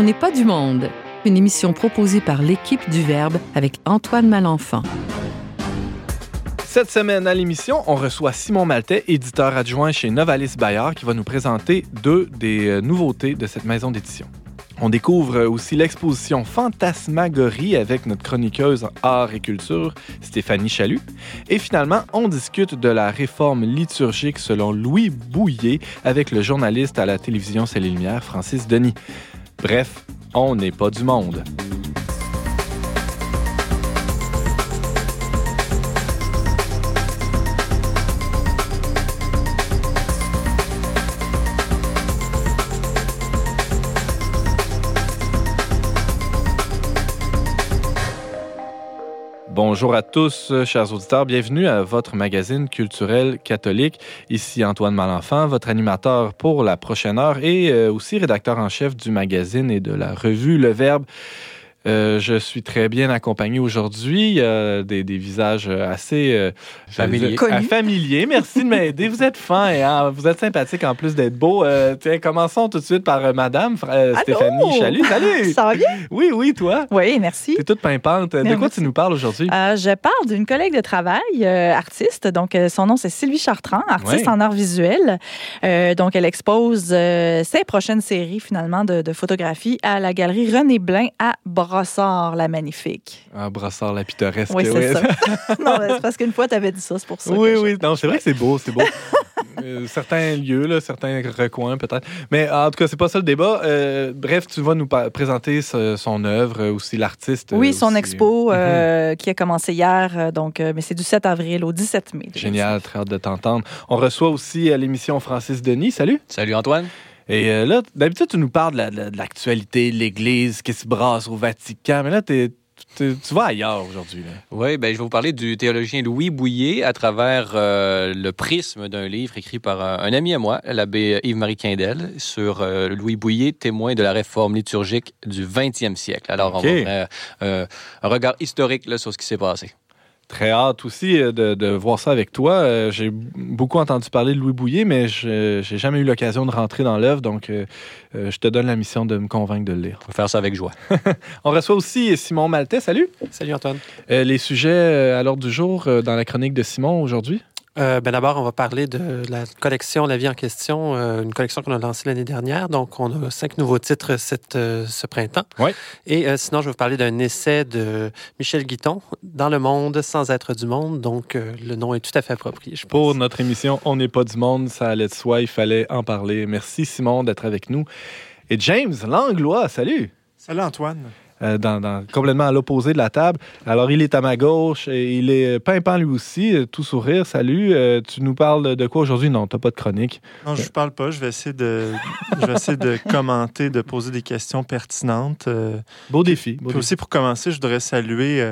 On n'est pas du monde, une émission proposée par l'équipe du Verbe avec Antoine Malenfant. Cette semaine à l'émission, on reçoit Simon Maltais, éditeur adjoint chez Novalis Bayard, qui va nous présenter deux des euh, nouveautés de cette maison d'édition. On découvre aussi l'exposition Fantasmagorie avec notre chroniqueuse art et culture, Stéphanie Chalut. Et finalement, on discute de la réforme liturgique selon Louis Bouillet avec le journaliste à la télévision C'est les Lumières, Francis Denis. Bref, on n'est pas du monde. Bonjour à tous, chers auditeurs. Bienvenue à votre magazine culturel catholique. Ici Antoine Malenfant, votre animateur pour la prochaine heure et euh, aussi rédacteur en chef du magazine et de la revue Le Verbe. Euh, je suis très bien accompagné aujourd'hui. Il y a des, des visages assez euh, Familiers. familiers. Merci de m'aider. Vous êtes fin et hein, vous êtes sympathique en plus d'être beau. Euh, tiens, commençons tout de suite par euh, Madame euh, Stéphanie Chalut. Salut. Ça va bien? Oui, oui, toi? Oui, merci. T'es toute pimpante. De quoi Merci. tu nous parles aujourd'hui? Euh, je parle d'une collègue de travail, euh, artiste. Donc, euh, son nom, c'est Sylvie Chartrand, artiste en art visuel. Euh, donc, elle expose euh, ses prochaines séries, finalement, de, de photographie à la galerie René Blin à Brossard, la Magnifique. Ah, Brassard la pittoresque. Oui, c'est oui. ça. non, mais c'est parce qu'une fois, tu avais dit ça, c'est pour ça. Oui, je- oui. Non, c'est vrai que c'est beau, c'est beau. Euh, certains lieux, là, certains recoins peut-être. Mais en tout cas, c'est pas ça le débat. Euh, bref, tu vas nous présenter ce- son œuvre, euh, aussi l'artiste. Oui, son aussi. expo Mhm. qui a commencé hier, donc, euh, mais c'est du 7 avril au 17 mai. Génial, très hâte de t'entendre. On reçoit aussi à l'émission Francis Denis. Salut. Salut Antoine. Et euh, là, d'habitude, tu nous parles de la- de la- de l'actualité, de l'Église qui se brasse au Vatican. Mais là, tu vas ailleurs aujourd'hui. Oui, ben, je vais vous parler du théologien Louis Bouillet à travers euh, le prisme d'un livre écrit par un, un ami à moi, l'abbé Yves-Marie Quindel, sur euh, Louis Bouillet, témoin de la réforme liturgique du 20e siècle. Alors, on va faire euh, un regard historique là, sur ce qui s'est passé. Très hâte aussi euh, de, de voir ça avec toi. Euh, J'ai beaucoup entendu parler de Louis Bouillet, mais je j'ai jamais eu l'occasion de rentrer dans l'œuvre, donc euh, je te donne la mission de me convaincre de le lire. On va faire ça avec joie. On reçoit aussi Simon Maltais. Salut. Salut Antoine. Euh, les sujets à l'ordre du jour dans la chronique de Simon aujourd'hui. Euh, ben D'abord, on va parler de la collection La vie en question, euh, une collection qu'on a lancée l'année dernière. Donc, on a cinq nouveaux titres cette, euh, ce printemps. Ouais. Et euh, sinon, je vais vous parler d'un essai de Michel Guiton, Dans le monde sans être du monde. Donc, euh, le nom est tout à fait approprié, je pense. Pour notre émission On n'est pas du monde, ça allait de soi, il fallait en parler. Merci Simon d'être avec nous. Et James Langlois, salut. Salut Antoine. Euh, dans, dans- complètement à l'opposé de la table. Alors, il est à ma gauche et il est pimpant lui aussi, euh, tout sourire. Salut. Euh, tu nous parles de quoi aujourd'hui? Non, t'as pas de chronique. Non, je ne parle pas. Je vais essayer de, je vais essayer de commenter, de poser des questions pertinentes. Euh, Beau défi. beau puis défi. aussi, pour commencer, je voudrais saluer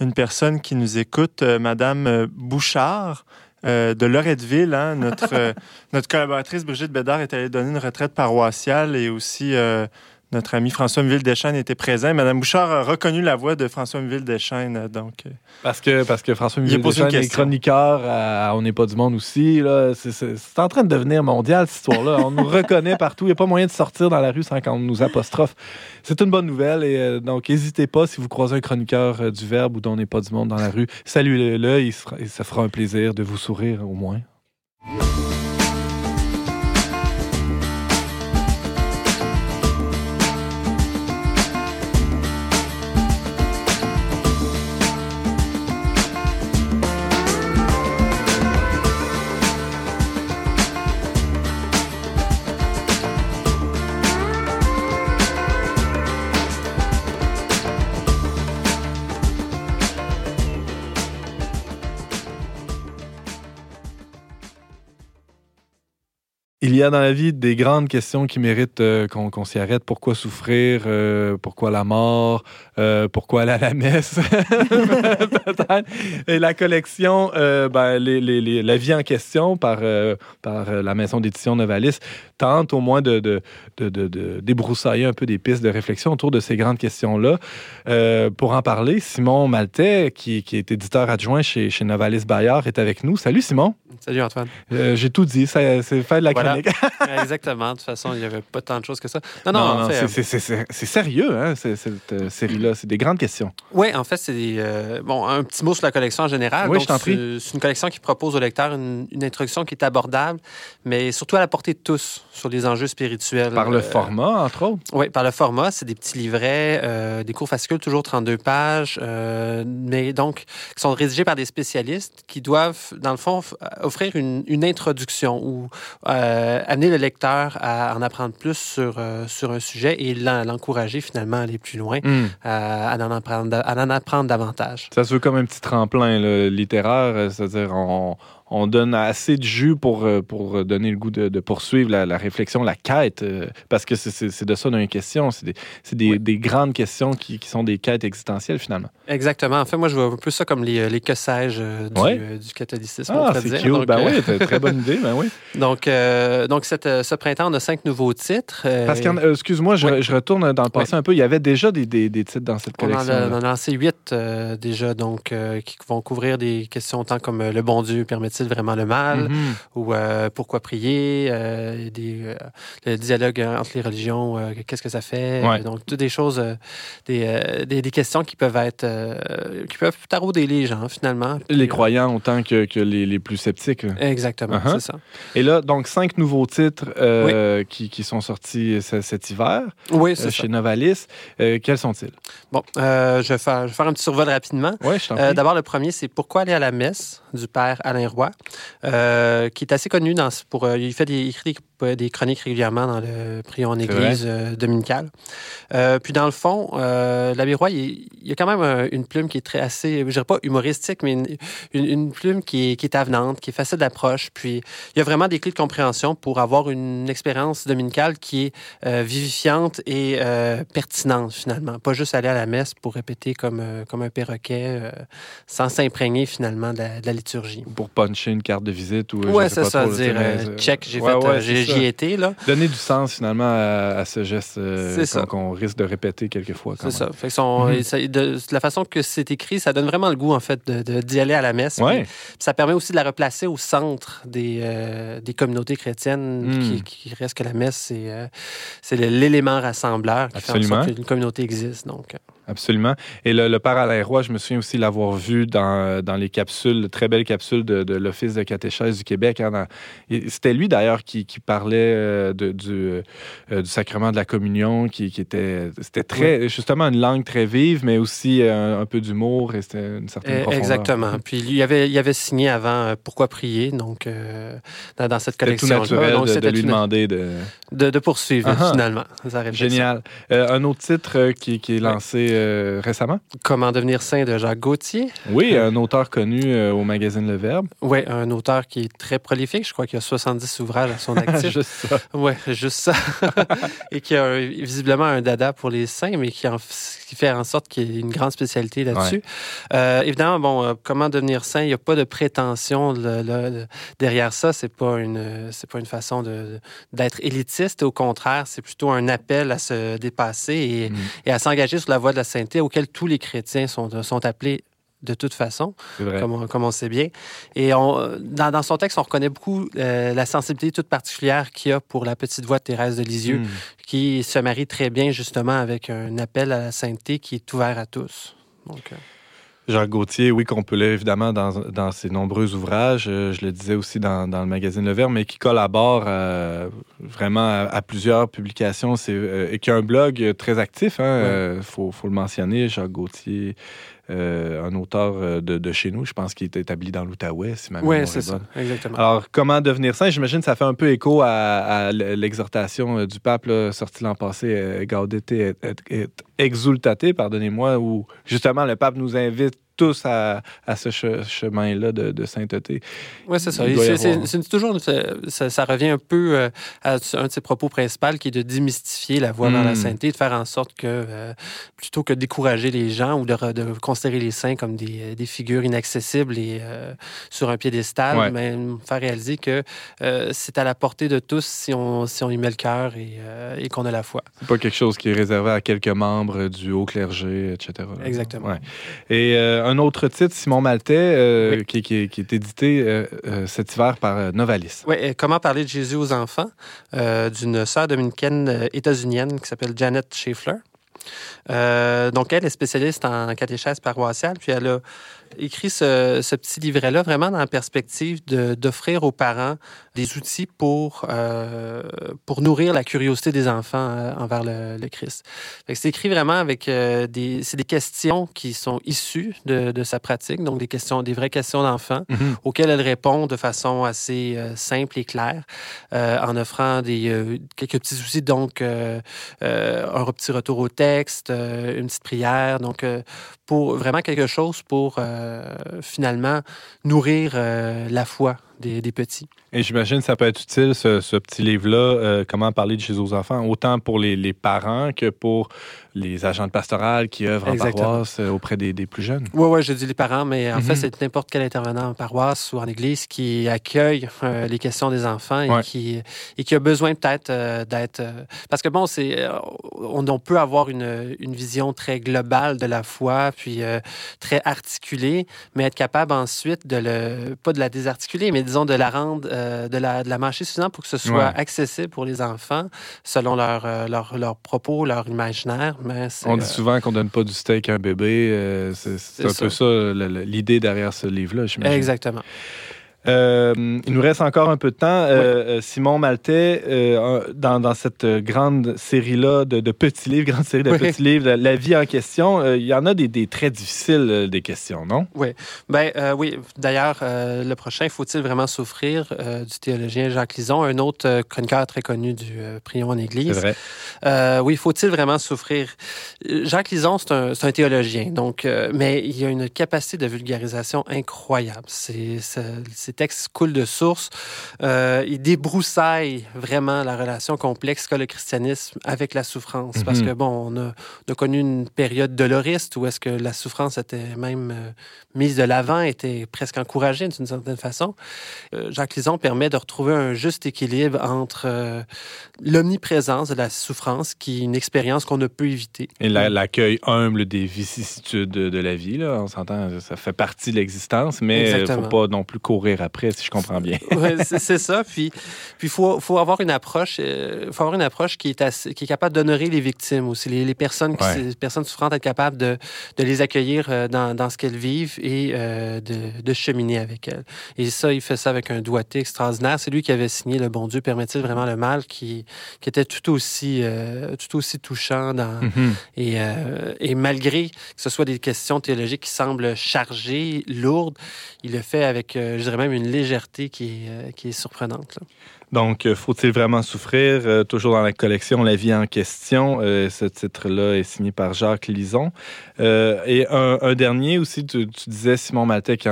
une personne qui nous écoute, Madame Bouchard. euh, de Loretteville, hein, notre, euh, notre collaboratrice Brigitte Bédard est allée donner une retraite paroissiale et aussi euh, notre ami François Miville-Deschênes était présent. Madame Bouchard a reconnu la voix de François Miville-Deschênes, euh, donc euh, Parce que, parce que François une Deschênes est chroniqueur à On n'est pas du monde aussi. C'est- en train de devenir mondial, cette histoire-là. On nous reconnaît partout. Il n'y a pas moyen de sortir dans la rue sans qu'on nous apostrophe. C'est une bonne nouvelle. Et euh, donc, n'hésitez pas si vous croisez un chroniqueur euh, du Verbe ou d'On n'est pas du monde dans la rue. Saluez-le. Il sera- Ça fera un plaisir de vous sourire au moins. Il y a dans la vie des grandes questions qui méritent euh, qu'on s'y arrête. Pourquoi souffrir? Euh, pourquoi la mort? Euh, pourquoi aller à la messe? Et la collection, euh, ben, les- les- les- La vie en question par, par la maison d'édition Novalis tente au moins de, de, de, débroussailler un peu des pistes de réflexion autour de ces grandes questions-là. Pour en parler, Simon Maltais, qui, qui est éditeur adjoint chez, chez Novalis Bayard, est avec nous. Salut Simon. Salut Antoine. J'ai tout dit. C'est faire de la Voilà. Exactement. De toute façon, il n'y avait pas tant de choses que ça. Non, non, Non, en non, fait, c'est- sérieux, hein, cette euh, série-là. C'est des grandes questions. Oui, en fait, c'est euh, bon, un petit mot sur la collection en général. Oui, Donc, je t'en prie. C'est une collection qui propose au lecteur une, une introduction qui est abordable, mais surtout à la portée de tous sur les enjeux spirituels. Par le Euh, format, entre autres. Oui, par le format. C'est des petits livrets, euh, des cours fascicules, toujours 32 pages, mais donc qui sont rédigés par des spécialistes qui doivent, dans le fond, offrir une, une introduction ou euh, amener le lecteur à en apprendre plus sur, euh, sur un sujet et l'en- l'encourager finalement à aller plus loin, Hmm. à, à en apprendre, à en apprendre davantage. Ça se veut comme un petit tremplin là, littéraire, euh, c'est-à-dire on, on donne assez de jus pour, euh, pour donner le goût de, de poursuivre la, la réflexion, la quête, euh, parce que c'est- de ça d'une question. C'est des, c'est des, des grandes questions qui, qui sont des quêtes existentielles finalement. Exactement. En fait, moi, je vois un peu ça comme les, les que sais-je euh, du, euh, catholicisme. Ah, c'est cute. Donc, ben euh, oui, très bonne idée, ben oui. donc, euh, donc cette, euh, ce printemps, on a cinq nouveaux titres. euh, Parce que, excuse-moi, je, retourne dans le passé un peu. Il y avait déjà des, des, des titres dans cette collection. on en a lancé huit euh, déjà, donc, euh, qui vont couvrir des questions autant comme euh, le bon Dieu vraiment le mal Mhm. ou euh, pourquoi prier, euh, des, euh, le dialogue entre les religions, qu'est-ce que ça fait? Ouais. Donc, toutes des choses, des, des, des questions qui peuvent être, qui peuvent tarauder les gens finalement. Puis, Les croyants autant que, que les, les plus sceptiques. là. Exactement, Uh-huh. c'est ça. Et là, donc, cinq nouveaux titres qui, qui sont sortis ce- cet hiver Oui, c'est ça. chez Novalis. Quels sont-ils? Bon, je, vais faire, je vais faire un petit survol rapidement. Oui, je t'en Euh. D'abord, le premier, c'est Pourquoi aller à la messe du père Alain Roy, qui est assez connu dans, pour. euh, il fait des, il écrit des, des chroniques régulièrement dans le Prion en Église euh, dominicale. Euh, puis, dans le fond, euh, l'abbé Roy, il, y a quand même euh, une plume qui est très assez, je dirais pas humoristique, mais une, une- une plume qui est, qui est avenante, qui est facile d'approche. Puis, il y a vraiment des clés de compréhension pour avoir une expérience dominicale qui est vivifiante et pertinente, finalement. Pas juste aller à la messe pour répéter comme, comme un perroquet sans s'imprégner, finalement, de la, de la liturgie. Pour puncher une carte de visite ou. Ouais, pas ça, trop, dire check, j'ai ouais, fait, ouais, j'ai- c'est ça. J'y étais, là. Donner du sens finalement à, à ce geste euh, qu'on risque de répéter quelquefois. C'est ça. Fait que son- Mhm. et ça- de, de la façon que c'est écrit, ça donne vraiment le goût, en fait, d'y aller à la messe. Ouais. Puis ça permet aussi de la replacer au centre des, euh, des communautés chrétiennes, Mm. qui, qui reste que la messe, c'est euh, l'élément rassembleur qui fait en Absolument. sorte qu'une communauté existe. Donc, Absolument. Et le, le père Alain Roy, je me souviens aussi l'avoir vu dans, dans les capsules, très belles capsules de, de l'Office de catéchèse du Québec. hein, C'était lui d'ailleurs qui, qui parlait euh, de- du, euh, du sacrement de la communion, qui, qui était, c'était très, justement une langue très vive, mais aussi euh, un, peu d'humour et c'était une certaine profondeur. Exactement. Puis il avait, il avait signé avant Pourquoi prier, donc euh, dans, dans cette C'était tout collection. naturel donc de, de lui demander de... poursuivre Ah ah. finalement. Génial. Un autre titre qui, qui est lancé euh, récemment? Comment devenir saint de Jacques Gauthier? Oui, un auteur connu euh, au magazine Le Verbe. Oui, un auteur qui est très prolifique. Je crois qu'il a 70 ouvrages à son actif. Juste ça. Oui, juste ça. et qui a un- visiblement un dada pour les saints, mais qui, en- qui fait en sorte qu'il y ait une grande spécialité là-dessus. Euh, évidemment, bon, comment devenir saint, il n'y a pas de prétention derrière ça. C'est pas une, pas une façon d'être élitiste. Au contraire, c'est plutôt un appel à se dépasser et, Mm. et à s'engager sur la voie de la sainteté auquel tous les chrétiens sont, sont appelés de toute façon comme on, comme on sait bien. Et on, dans, dans son texte, on reconnaît beaucoup euh, la sensibilité toute particulière qu'il y a pour la petite voix de Thérèse de Lisieux, Mm. qui se marie très bien justement avec un appel à la sainteté qui est ouvert à tous. Donc, euh, Jacques Gauthier, oui, qu'on peut lire évidemment dans, dans ses nombreux ouvrages. Euh, je le disais aussi dans, dans le magazine Le Verbe, mais qui collabore euh, vraiment à, à plusieurs publications c'est, euh, et qui a un blog très actif. Il Ouais. faut, faut le mentionner. Jacques Gauthier, euh, un auteur euh, de, de chez nous, je pense qu'il est établi dans l'Outaouais, si ma oui, mémoire c'est est ça, bonne. exactement. Alors, comment devenir saint? J'imagine que ça fait un peu écho à, à l'exhortation euh, du pape là, sortie l'an passé, Gaudete et, et- et exultate, pardonnez-moi, où justement le pape nous invite tous à, à ce che- chemin-là de, de sainteté. Oui, c'est ça. c'est- toujours, ça, ça revient un peu euh, à un de ses propos principaux qui est de démystifier la voie vers la Mm. sainteté, de faire en sorte que, euh, plutôt que de décourager les gens ou de, re- de considérer les saints comme des, des figures inaccessibles et euh, sur un piédestal, Ouais. mais faire réaliser que c'est à la portée de tous si on, si on y met le cœur et, et qu'on a la foi. C'est pas quelque chose qui est réservé à quelques membres du haut clergé, etc. Exactement. Ouais. Et euh, un autre titre, Simon Maltais, qui, qui, qui, est édité cet hiver par Novalis. Oui, Comment parler de Jésus aux enfants, d'une sœur dominicaine états-unienne qui s'appelle Janet Schaeffler. donc, elle est spécialiste en catéchèse paroissiale, puis elle a écrit ce, ce petit livret-là vraiment dans la perspective d'offrir aux parents des outils pour, euh, pour nourrir la curiosité des enfants euh, envers le, le Christ. C'est écrit vraiment avec euh, des, des questions qui sont issues de, de, sa pratique, donc des questions, des vraies questions d'enfants Mhm. auxquelles elle répond de façon assez euh, simple et claire, en offrant des, quelques petits outils, donc un petit retour au texte, une petite prière, donc pour vraiment quelque chose pour finalement nourrir la foi des, petits. Et j'imagine ça peut être utile, ce, petit livre-là, euh, Comment parler de Jésus aux enfants, autant pour les parents que pour les agents de pastoral qui œuvrent en paroisse euh, auprès des, des plus jeunes. Oui, oui, je dis les parents, mais en Mhm. fait, c'est n'importe quel intervenant en paroisse ou en église qui accueille euh, les questions des enfants et, Ouais. qui, et qui a besoin peut-être euh, d'être... parce que bon, c'est on, on peut avoir une, une vision très globale de la foi, puis euh, très articulée, mais être capable ensuite de le... pas de la désarticuler, mais disons de la rendre, de, la, de la mâcher suffisamment pour que ce soit Ouais. accessible pour les enfants selon leur, leur, leurs propos, leur imaginaire. Mais On dit euh, souvent qu'on donne pas du steak à un bébé. euh, c'est un peu ça l'idée derrière ce livre-là. Exactement. Euh, il nous reste encore un peu de temps. Euh, euh, Simon Maltais, euh, dans, dans cette grande série-là de, de petits livres, grande série de Oui. petits livres, la, vie en question, il y en a des, des très difficiles, des questions, non? Ben euh, oui, d'ailleurs, le prochain, Faut-il vraiment souffrir du théologien Jacques Lison, un autre chroniqueur très connu du Prion en Église. vrai. Oui, faut-il vraiment souffrir? Jacques Lison, c'est un, un théologien, donc, mais il a une capacité de vulgarisation incroyable. C'est- ses textes coulent de source. Euh, il débroussaille vraiment la relation complexe qu'a le christianisme avec la souffrance. Parce Mhm. que, bon, on a, on a connu une période doloriste où est-ce que la souffrance était même euh, mise de l'avant, était presque encouragée d'une certaine façon. Euh, Jacques Lison permet de retrouver un juste équilibre entre euh, l'omniprésence de la souffrance, qui est une expérience qu'on ne peut éviter. Et la- l'accueil humble des vicissitudes de, de la vie, là, on s'entend, ça fait partie de l'existence, mais il ne faut pas non plus courir après, si je comprends bien. Ouais, c'est ça. Puis, puis faut, faut avoir une approche, euh, faut avoir une approche qui est assez- qui est capable d'honorer les victimes aussi, les, les personnes, qui, Ouais. les personnes souffrantes, être capable de, de les accueillir euh, dans, dans ce qu'elles vivent et euh, de, de cheminer avec elles. Et ça, il fait ça avec un doigté extraordinaire. C'est lui qui avait signé Le Bon Dieu permet-il vraiment le mal, qui, qui était tout aussi, euh, tout aussi touchant dans, Mhm. et, et malgré que ce soit des questions théologiques qui semblent chargées, lourdes, il le fait avec, je dirais même, une légèreté qui est, euh, surprenante. Donc, euh, faut-il vraiment souffrir? Euh, toujours dans la collection La vie en question? Euh, ce titre-là est signé par Jacques Lison. Euh, et un, un dernier aussi, tu, tu disais Simon Maltais qui,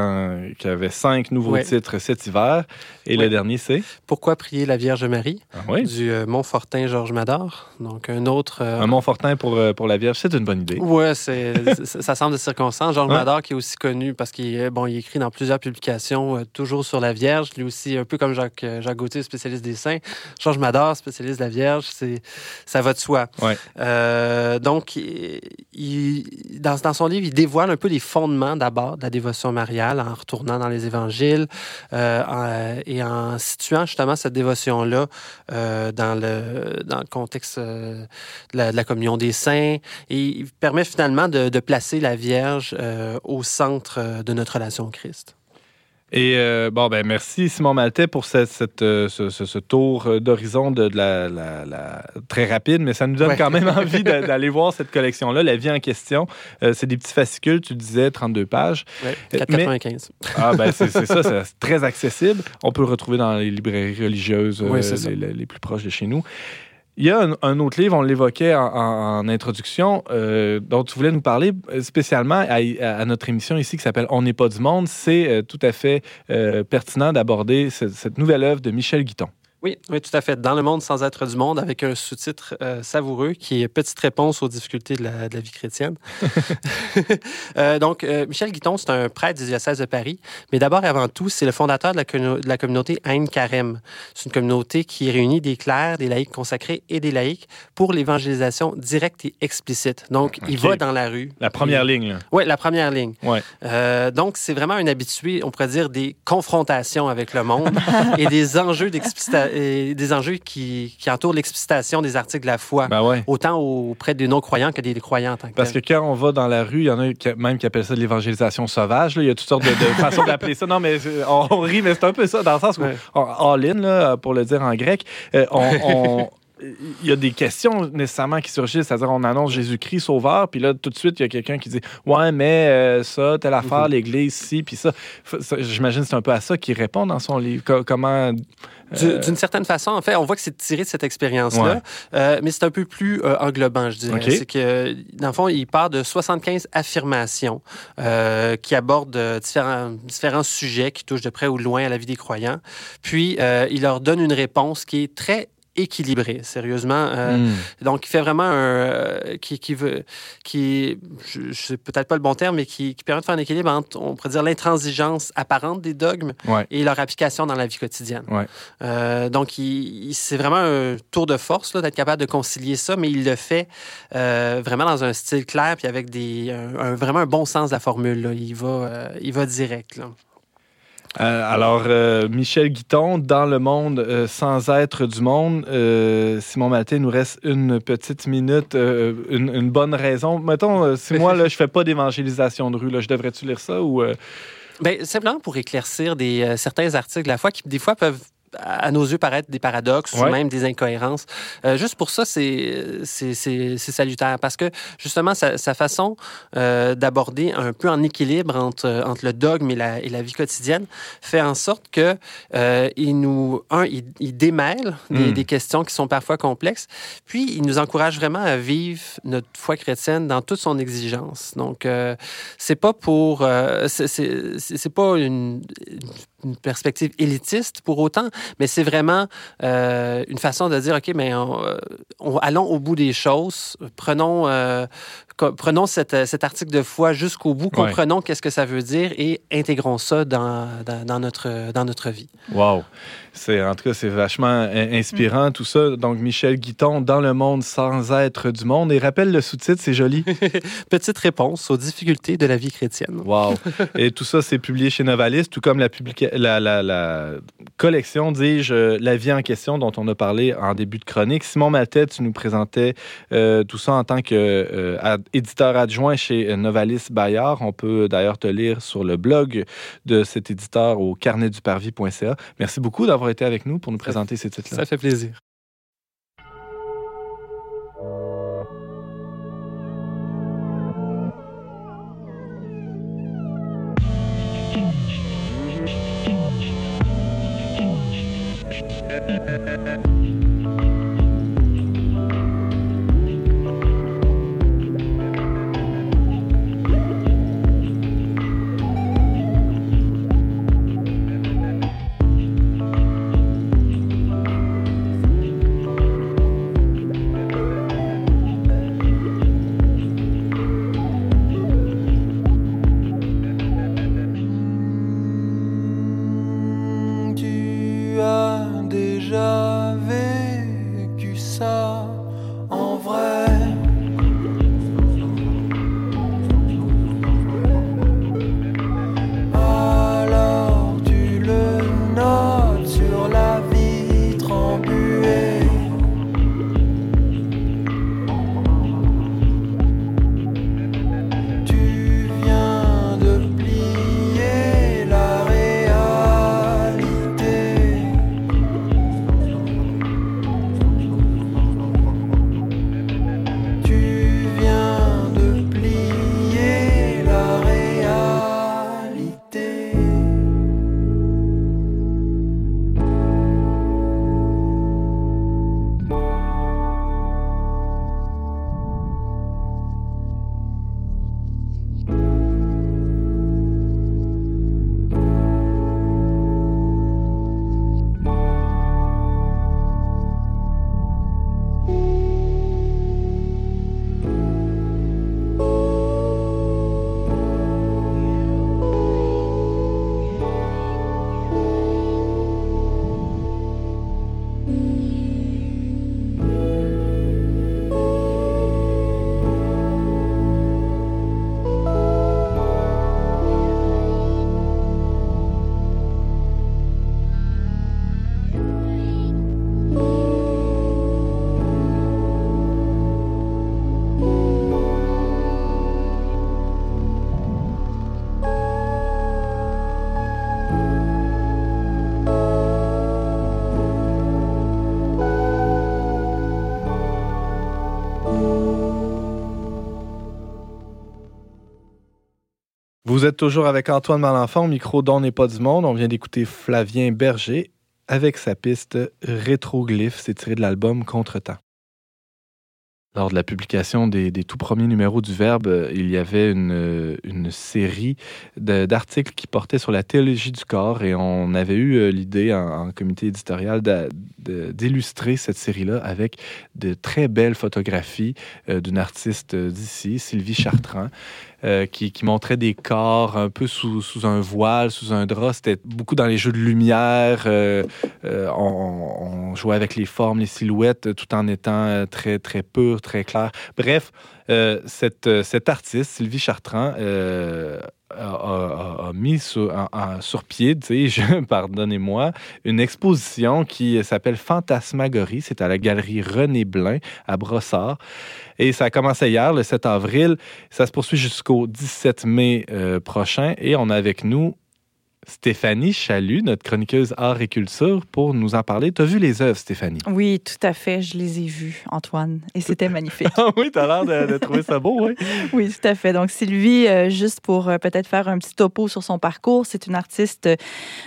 qui avait cinq nouveaux titres cet hiver. Et le dernier, c'est? Pourquoi prier la Vierge Marie? Ah oui. du Montfortin Georges Mador. Donc, un autre. Un Montfortin pour, pour la Vierge, c'est une bonne idée. C'est- ça semble de circonstance. Georges. Mador, qui est aussi connu parce qu'il bon, il écrit dans plusieurs publications, toujours sur la Vierge. Lui aussi, un peu comme Jacques, Jacques Gauthier, spécialiste des saints. Georges Mador, spécialiste de la Vierge, c'est, ça va de soi. Ouais. Euh, donc, il, dans, dans son livre, il dévoile un peu les fondements d'abord de la dévotion mariale en retournant dans les évangiles euh, en- et en situant justement cette dévotion-là euh, dans, le, dans le contexte euh, de, la, de la communion des saints. Et il permet finalement de, de placer la Vierge euh, au centre euh, de notre relation au Christ. Et euh, bon, ben merci Simon Maltais pour cette, cette, euh, ce, ce- ce tour euh, d'horizon de, de la, la- la- très rapide, mais ça nous donne Ouais. quand même envie d'a- d'aller voir cette collection-là, La vie en question. Euh, c'est des petits fascicules, tu disais, 32 pages. Ouais, Euh, mais- 4,95. Ah, ben c'est ça, c'est très accessible. On peut le retrouver dans les librairies religieuses euh, les- les plus proches de chez nous. Il y a un, autre livre, on l'évoquait en, introduction, euh, dont tu voulais nous parler spécialement à, notre émission ici qui s'appelle On n'est pas du monde. C'est euh, tout à fait euh, pertinent d'aborder ce- cette nouvelle œuvre de Michel Guiton. Oui, oui, tout à fait. Dans le monde sans être du monde, avec un sous-titre euh, savoureux qui est Petite réponse aux difficultés de la, de la vie chrétienne. Euh, donc, euh, Michel Guiton, c'est un prêtre du diocèse de Paris, mais d'abord et avant tout, c'est le fondateur de la, commu- de la communauté Ain Carême. C'est une communauté qui réunit des clercs, des laïcs consacrés et des laïcs pour l'évangélisation directe et explicite. Donc, il va dans la rue. La première ligne. là. Oui, la première ligne. Ouais. Donc, c'est vraiment un habitué, on pourrait dire, des confrontations avec le monde et des enjeux, d'explicita- et des enjeux qui, qui entourent l'explicitation des articles de la foi, Ben ouais. autant auprès des non-croyants que des croyants en tant que Parce que quand on va dans la rue, il y en a même qui appellent ça de l'évangélisation sauvage. là. Il y a toutes sortes de, de façons d'appeler ça. Non, mais on, on rit, mais c'est un peu ça, dans le sens où, Ouais. on- all in, là, pour le dire en grec, euh, on- on- il y a des questions nécessairement qui surgissent, c'est-à-dire on annonce Jésus-Christ sauveur, puis là, tout de suite, il y a quelqu'un qui dit Ouais, mais euh, ça, telle affaire, Mhm. l'Église, ci, puis ça. Ça, J'imagine que c'est un peu à ça qu'il répond dans son livre. Co- comment. Euh, D'une certaine façon, en fait, on voit que c'est tiré de cette expérience-là, Ouais. euh, mais c'est un peu plus euh, englobant, je dirais. C'est que, dans le fond, il part de 75 affirmations qui abordent différents, différents sujets qui touchent de près ou de loin à la vie des croyants. Puis, il leur donne une réponse qui est très équilibrée, sérieusement. Euh, hmm. donc, il fait vraiment un. euh, qui, qui veut. qui Je, je sais peut-être pas le bon terme, mais qui, qui permet de faire un équilibre entre, on pourrait dire, l'intransigeance apparente des dogmes Ouais. et leur application dans la vie quotidienne. Ouais. Euh, donc, il- il- c'est vraiment un tour de force là, d'être capable de concilier ça, mais il le fait vraiment dans un style clair puis avec des, un, un- vraiment un bon sens de la formule. là. Il, va, il va direct. Là. Euh, alors, euh, Michel Guiton, dans le monde euh, sans être du monde, Simon Maltais, il nous reste une petite minute, une, bonne raison. Mettons, si moi, là, je fais pas d'évangélisation de rue, je devrais-tu lire ça ou... Ben, simplement pour éclaircir des, certains articles la fois qui, des fois, peuvent à nos yeux paraître des paradoxes Ouais. ou même des incohérences. Euh, juste pour ça, c'est salutaire parce que justement, sa, sa façon euh, d'aborder un peu en équilibre entre, entre le dogme et la, et la vie quotidienne fait en sorte que euh, il nous, un, il, il démêle des, Mm. des questions qui sont parfois complexes, puis il nous encourage vraiment à vivre notre foi chrétienne dans toute son exigence. Donc, c'est pas pour, c'est pas une, une perspective élitiste pour autant, mais c'est vraiment euh, une façon de dire, OK, mais on, euh, on- allons au bout des choses, prenons, euh, prenons cette- cet article de foi jusqu'au bout, comprenons qu'est-ce que ça veut dire et intégrons ça dans, dans, dans notre, dans notre vie. Wow! C'est, en tout cas, c'est vachement in- inspirant, tout ça. Donc, Michel Guiton, dans le monde sans être du monde. Et rappelle le sous-titre, c'est joli. Petite réponse aux difficultés de la vie chrétienne. Wow! Et tout ça, c'est publié chez Novalis, tout comme la, publica- la, la- la collection, dis-je, euh, La vie en question, dont on a parlé en début de chronique. Simon Maltais, tu nous présentais euh, tout ça en tant qu'éditeur adjoint chez Novalis Bayard. On peut d'ailleurs te lire sur le blog de cet éditeur au carnetduparvis.ca. Merci beaucoup d'avoir été avec nous pour nous présenter ces titres-là. Ça fait plaisir. Vous êtes toujours avec Antoine Malenfant, au micro d'On n'est pas du monde. On vient d'écouter Flavien Berger avec sa piste Rétroglyphe. C'est tiré de l'album Contretemps. Lors de la publication des, des tout premiers numéros du Verbe, euh, il y avait une, euh, série d'articles qui portaient sur la théologie du corps et on avait eu euh, l'idée en, comité éditorial d'illustrer cette série-là avec de très belles photographies d'une artiste d'ici, Sylvie Chartrand, euh, qui, qui montrait des corps un peu sous, sous un voile, sous un drap. C'était beaucoup dans les jeux de lumière. euh, euh, on, jouait avec les formes, les silhouettes, tout en étant très, très pur, très clair. Bref, cette, cette artiste, Sylvie Chartrand, a, mis sur, pied, pardonnez-moi, une exposition qui s'appelle Fantasmagorie. C'est à la galerie René Blin à Brossard. Et ça a commencé hier, le 7 avril. Ça se poursuit jusqu'au 17 mai euh, prochain. Et on a avec nous Stéphanie Chalut, notre chroniqueuse art et culture, pour nous en parler. Tu as vu les œuvres, Stéphanie? Oui, tout à fait. Je les ai vus, Antoine, et c'était magnifique. Ah oui, tu as l'air de, de trouver ça beau, oui. Oui, tout à fait. Donc, Sylvie, euh, juste pour euh, peut-être faire un petit topo sur son parcours, c'est une artiste euh,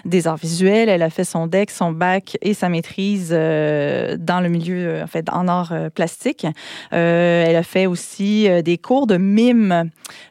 des arts visuels. Elle a fait son DEC, son bac et sa maîtrise euh, dans le milieu, en fait, en art plastique. Elle a fait aussi des cours de mime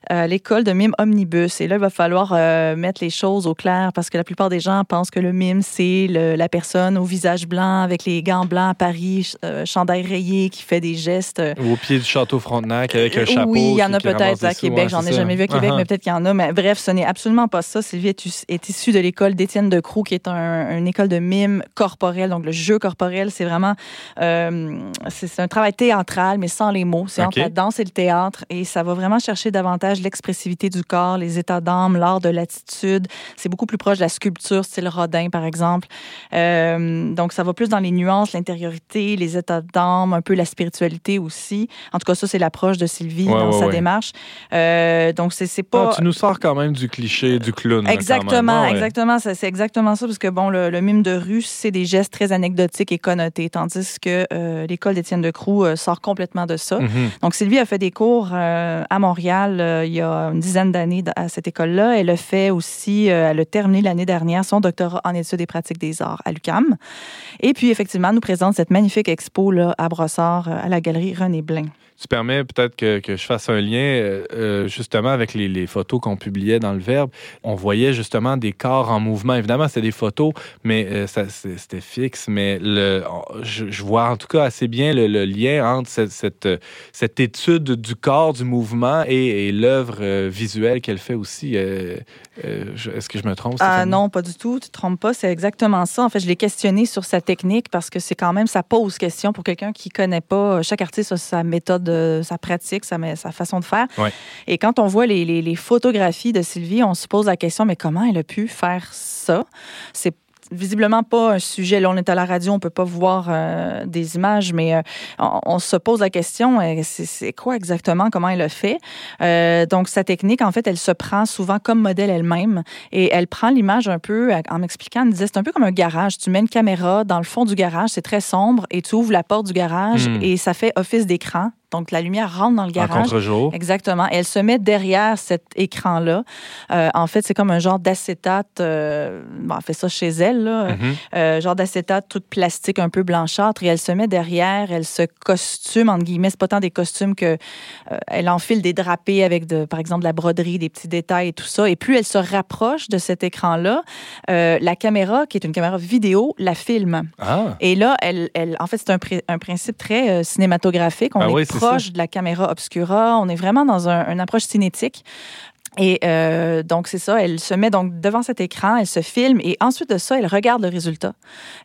à l'école de mime Omnibus. Et là, il va falloir mettre les choses au clair parce que la plupart des gens pensent que le mime, c'est la personne au visage blanc avec les gants blancs à Paris, euh, chandail rayé qui fait des gestes. euh, Au pied du château Frontenac avec un euh, chapeau. Oui, il y en a peut-être à Québec. ouais, J'en ai ça. jamais vu à Québec, Uh-huh. mais peut-être qu'il y en a. Mais bref, ce n'est absolument pas ça. Sylvie est, est issue de l'école d'Étienne de Croux, qui est un- une école de mime corporel. Donc, le jeu corporel, c'est vraiment... euh, c'est un travail théâtral, mais sans les mots. C'est OK. entre la danse et le théâtre. Et ça va vraiment chercher davantage l'expressivité du corps, les états d'âme, l'art de l'attitude. C'est beaucoup plus proche de la sculpture, style Rodin, par exemple. Euh, donc, ça va plus dans les nuances, l'intériorité, les états d'âme, un peu la spiritualité aussi. En tout cas, ça, c'est l'approche de Sylvie Ouais, dans ouais, sa ouais. démarche. Euh, donc, c'est pas... Ah, tu nous sors quand même du cliché du clown. Exactement, exactement. C'est exactement ça, parce que bon, le, le mime de rue, c'est des gestes très anecdotiques et connotés, tandis que euh, l'école d'Étienne de Croux sort complètement de ça. Mhm. Donc, Sylvie a fait des cours à Montréal il y a une dizaine d'années à cette école-là. Elle a fait aussi, elle a terminé l'année dernière son doctorat en études et pratiques des arts à l'UQAM. Et puis, effectivement, nous présente cette magnifique expo là, à Brossard, euh, à la galerie René Blin. Tu permets peut-être que, que je fasse un lien euh, euh, justement avec les, les photos qu'on publiait dans le Verbe. On voyait justement des corps en mouvement. Évidemment, c'était des photos, mais euh, c'est- c'était fixe. Mais le, je, je vois en tout cas assez bien le, le lien entre cette, cette, cette étude du corps, du mouvement et, et l'œuvre euh, visuelle qu'elle fait aussi. Est-ce que je me trompe? Ah non, pas du tout. Tu te trompes pas. C'est exactement ça. En fait, je l'ai questionné sur sa technique parce que c'est quand même, ça pose question pour quelqu'un qui connaît pas. Chaque artiste a sa méthode, sa pratique, sa, sa façon de faire. Ouais. Et quand on voit les, les- les photographies de Sylvie, on se pose la question, mais comment elle a pu faire ça? C'est visiblement pas un sujet. Là, on est à la radio, on peut pas voir euh, des images, mais euh, on, on se pose la question, euh, c'est quoi exactement, comment elle a fait? Donc, sa technique, en fait, elle se prend souvent comme modèle elle-même et elle prend l'image un peu, en m'expliquant, elle me disait, c'est un peu comme un garage. Tu mets une caméra dans le fond du garage, c'est très sombre, et tu ouvres la porte du garage Hmm. et ça fait office d'écran. Donc, la lumière rentre dans le En garage. contre-jour. Exactement. Et elle se met derrière cet écran-là. Euh, en fait, c'est comme un genre d'acétate. euh, bon, elle fait ça chez elle, là. Mhm. Euh, genre d'acétate, truc plastique un peu blanchâtre. Et elle se met derrière, elle se costume, entre guillemets. C'est pas tant des costumes que. euh, elle enfile des drapés avec, de, par exemple, de la broderie, des petits détails et tout ça. Et plus elle se rapproche de cet écran-là, la caméra, qui est une caméra vidéo, la filme. Ah, Et là, elle, elle, en fait, c'est un, pri- un principe très cinématographique. On Ah oui, de la caméra obscura. On est vraiment dans un- une approche cinétique. Et euh, donc, c'est ça. Elle se met donc devant cet écran, elle se filme et ensuite de ça, elle regarde le résultat.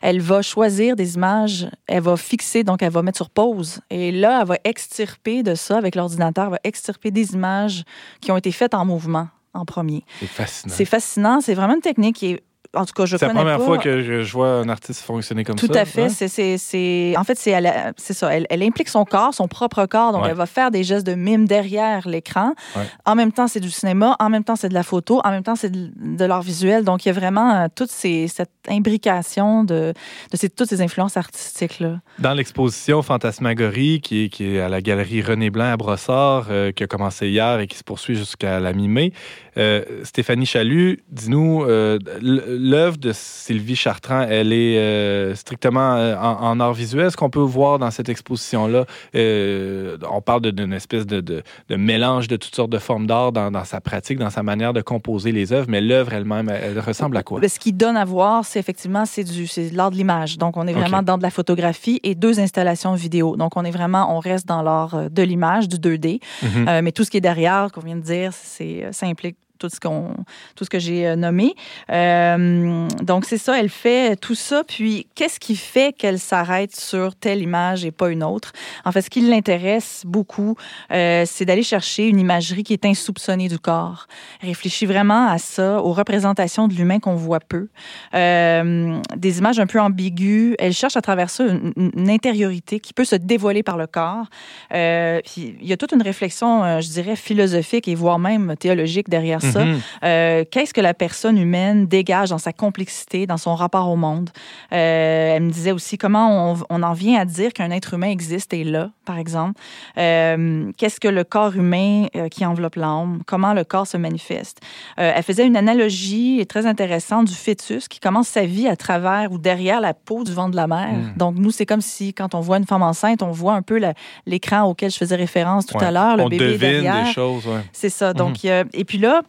Elle va choisir des images, elle va fixer, donc elle va mettre sur pause. Et là, elle va extirper de ça avec l'ordinateur, elle va extirper des images qui ont été faites en mouvement en premier. c'est fascinant. C'est fascinant. C'est vraiment une technique qui est, en tout cas, je C'est la première pas. fois que je, je vois un artiste fonctionner comme Tout ça. à fait. hein? C'est, c'est, c'est- En fait, c'est, elle, a- c'est ça. Elle, elle implique son corps, son propre corps. Donc, Ouais. elle va faire des gestes de mime derrière l'écran. Ouais. En même temps, c'est du cinéma. En même temps, c'est de la photo. En même temps, c'est de, de l'art visuel. Donc, il y a vraiment euh, toute ces, cette imbrication de, de ces, toutes ces influences artistiques-là. Dans l'exposition Fantasmagorie, qui est, qui est à la galerie René Blanc à Brossard, euh, qui a commencé hier et qui se poursuit jusqu'à la mi-mai, Euh, Stéphanie Chalut, dis-nous, euh, l'œuvre de Sylvie Chartrand, elle est euh, strictement en, en art visuel. Ce qu'on peut voir dans cette exposition-là, on parle d'une espèce de, de- de mélange de toutes sortes de formes d'art dans, dans sa pratique, dans sa manière de composer les œuvres, mais l'œuvre elle-même, elle, ressemble à quoi? Ce qui donne à voir, c'est effectivement c'est de l'art de l'image. Donc on est vraiment dans de la photographie et deux installations vidéo. Donc on est vraiment on reste dans l'art de l'image, du 2D. Mhm. Euh, mais tout ce qui est derrière, qu'on vient de dire, ça implique tout ce qu'on tout ce que j'ai euh, nommé. Euh, donc c'est ça, elle fait tout ça. Puis qu'est-ce qui fait qu'elle s'arrête sur telle image et pas une autre? En fait, ce qui l'intéresse beaucoup, euh, c'est d'aller chercher une imagerie qui est insoupçonnée du corps. Elle réfléchit vraiment à ça, aux représentations de l'humain qu'on voit peu, des images un peu ambiguës. Elle cherche à travers ça une, une intériorité qui peut se dévoiler par le corps. Puis il y a toute une réflexion, je dirais, philosophique et voire même théologique derrière ça. Mhm. Euh, Qu'est-ce que la personne humaine dégage dans sa complexité, dans son rapport au monde? Euh, elle me disait aussi comment on, on en vient à dire qu'un être humain existe et est là, par exemple. Euh, Qu'est-ce que le corps humain qui enveloppe l'âme? Comment le corps se manifeste? Elle faisait une analogie très intéressante du fœtus qui commence sa vie à travers ou derrière la peau du ventre de la mère. Mm. Donc, nous, c'est comme si, quand on voit une femme enceinte, on voit un peu l'écran auquel je faisais référence tout Ouais. à l'heure, le on bébé devine derrière. des choses. ouais. C'est ça. Donc, euh, et puis là,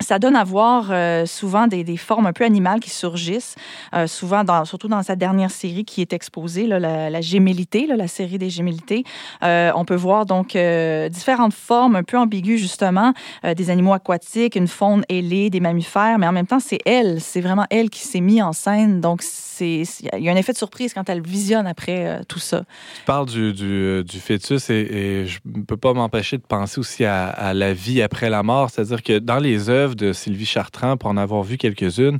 ça donne à voir euh, souvent des, des formes un peu animales qui surgissent, euh, souvent dans, surtout dans sa dernière série qui est exposée, là, la, la gémellité, là, la série des gémellités. Euh, on peut voir donc euh, différentes formes un peu ambiguës justement, euh, des animaux aquatiques, une faune ailée, des mammifères, mais en même temps c'est elle, c'est vraiment elle qui s'est mise en scène. Donc il y a un effet de surprise quand elle visionne après euh, tout ça. Tu parles du, du, euh, du fœtus et, et je ne peux pas m'empêcher de penser aussi à, à la vie après la mort. C'est-à-dire que dans les œuvres de Sylvie Chartrand, pour en avoir vu quelques-unes,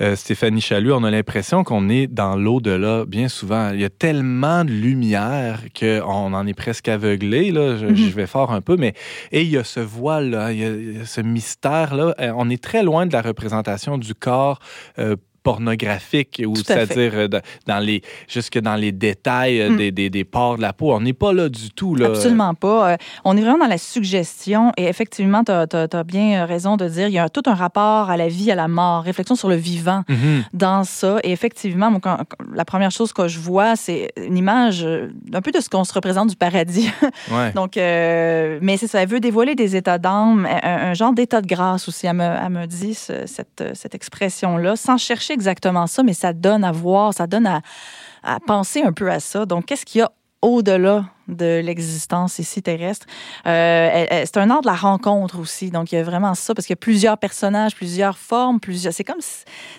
euh, Stéphanie Chalut, on a l'impression qu'on est dans l'au-delà bien souvent. Il y a tellement de lumière qu'on en est presque aveuglé. Là. Je, Mhm. je vais fort un peu, mais et il y a ce voile-là, il y a- il y a ce mystère-là. On est très loin de la représentation du corps euh, pornographique, ou c'est-à-dire euh, dans- les, jusque dans les détails euh, Mm. des, des, des pores de la peau. On n'est pas là du tout. Là. Absolument pas. Euh, on est vraiment dans la suggestion et effectivement, tu as, bien raison de dire, il y a tout un rapport à la vie, à la mort, réflexion sur le vivant Mhm. dans ça. Et effectivement, moi, quand- quand- la première chose que je vois, c'est une image un peu de ce qu'on se représente du paradis. Ouais. Donc, euh, mais c'est ça, veut dévoiler des états d'âme, un, un genre d'état de grâce aussi. Elle me, elle me dit ce- cette, cette expression-là, sans chercher exactement ça, mais ça donne à voir, ça donne à, penser un peu à ça. Donc, qu'est-ce qu'il y a au-delà de l'existence ici terrestre. Euh, c'est un art de la rencontre aussi. Donc, il y a vraiment ça, parce qu'il y a plusieurs personnages, plusieurs formes, plusieurs. C'est comme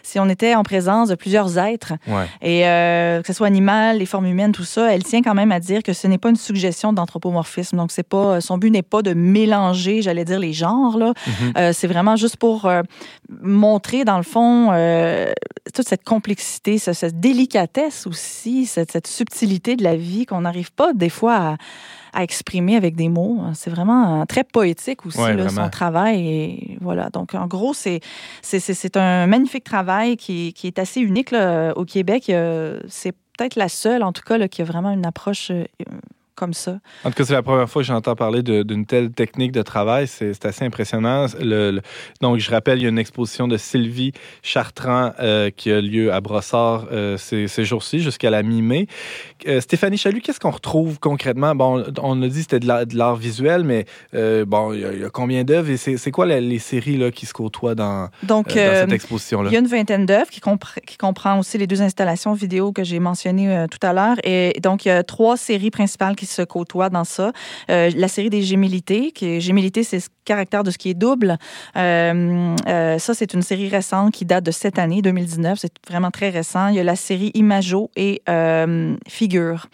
si, on était en présence de plusieurs êtres. Ouais. Et euh, que ce soit animal, les formes humaines, tout ça, elle tient quand même à dire que ce n'est pas une suggestion d'anthropomorphisme. Donc, c'est pas, son but n'est pas de mélanger, j'allais dire, les genres. Là. Mhm. Euh, c'est vraiment juste pour montrer, dans le fond, toute cette complexité, ce- cette délicatesse aussi, cette, cette subtilité de la vie qu'on n'arrive pas des fois à, à exprimer avec des mots. C'est vraiment euh, très poétique aussi, Ouais, là, vraiment. son travail. Et voilà. Donc, en gros, c'est, c'est, c'est- c'est un magnifique travail qui, qui est assez unique là, au Québec. Euh, C'est peut-être la seule, en tout cas, là, qui a vraiment une approche euh, comme ça. En tout cas, c'est la première fois que j'entends parler d'une telle technique de travail. C'est assez impressionnant. Le- le- donc, je rappelle, il y a une exposition de Sylvie Chartrand euh, qui a lieu à Brossard euh, ces, ces jours-ci jusqu'à la mi-mai. Euh, Stéphanie Chalut, qu'est-ce qu'on retrouve concrètement? Bon, on a dit que c'était de l'art- visuel, mais bon, il y, a- il y a combien d'œuvres? Et c'est quoi la- les séries là, qui se côtoient dans, Donc, dans cette exposition-là? Il y a une vingtaine d'œuvres qui, compre- qui comprend aussi les deux installations vidéo que j'ai mentionnées tout à l'heure. Et donc, il y a trois séries principales qui se côtoient dans ça. Euh, la série des gémillités, qui est, gémillité, c'est ce caractère de ce qui est double. Euh, euh, ça, c'est une série récente qui date de cette année, 2019. C'est vraiment très récent. Il y a la série Imago et euh, Figures.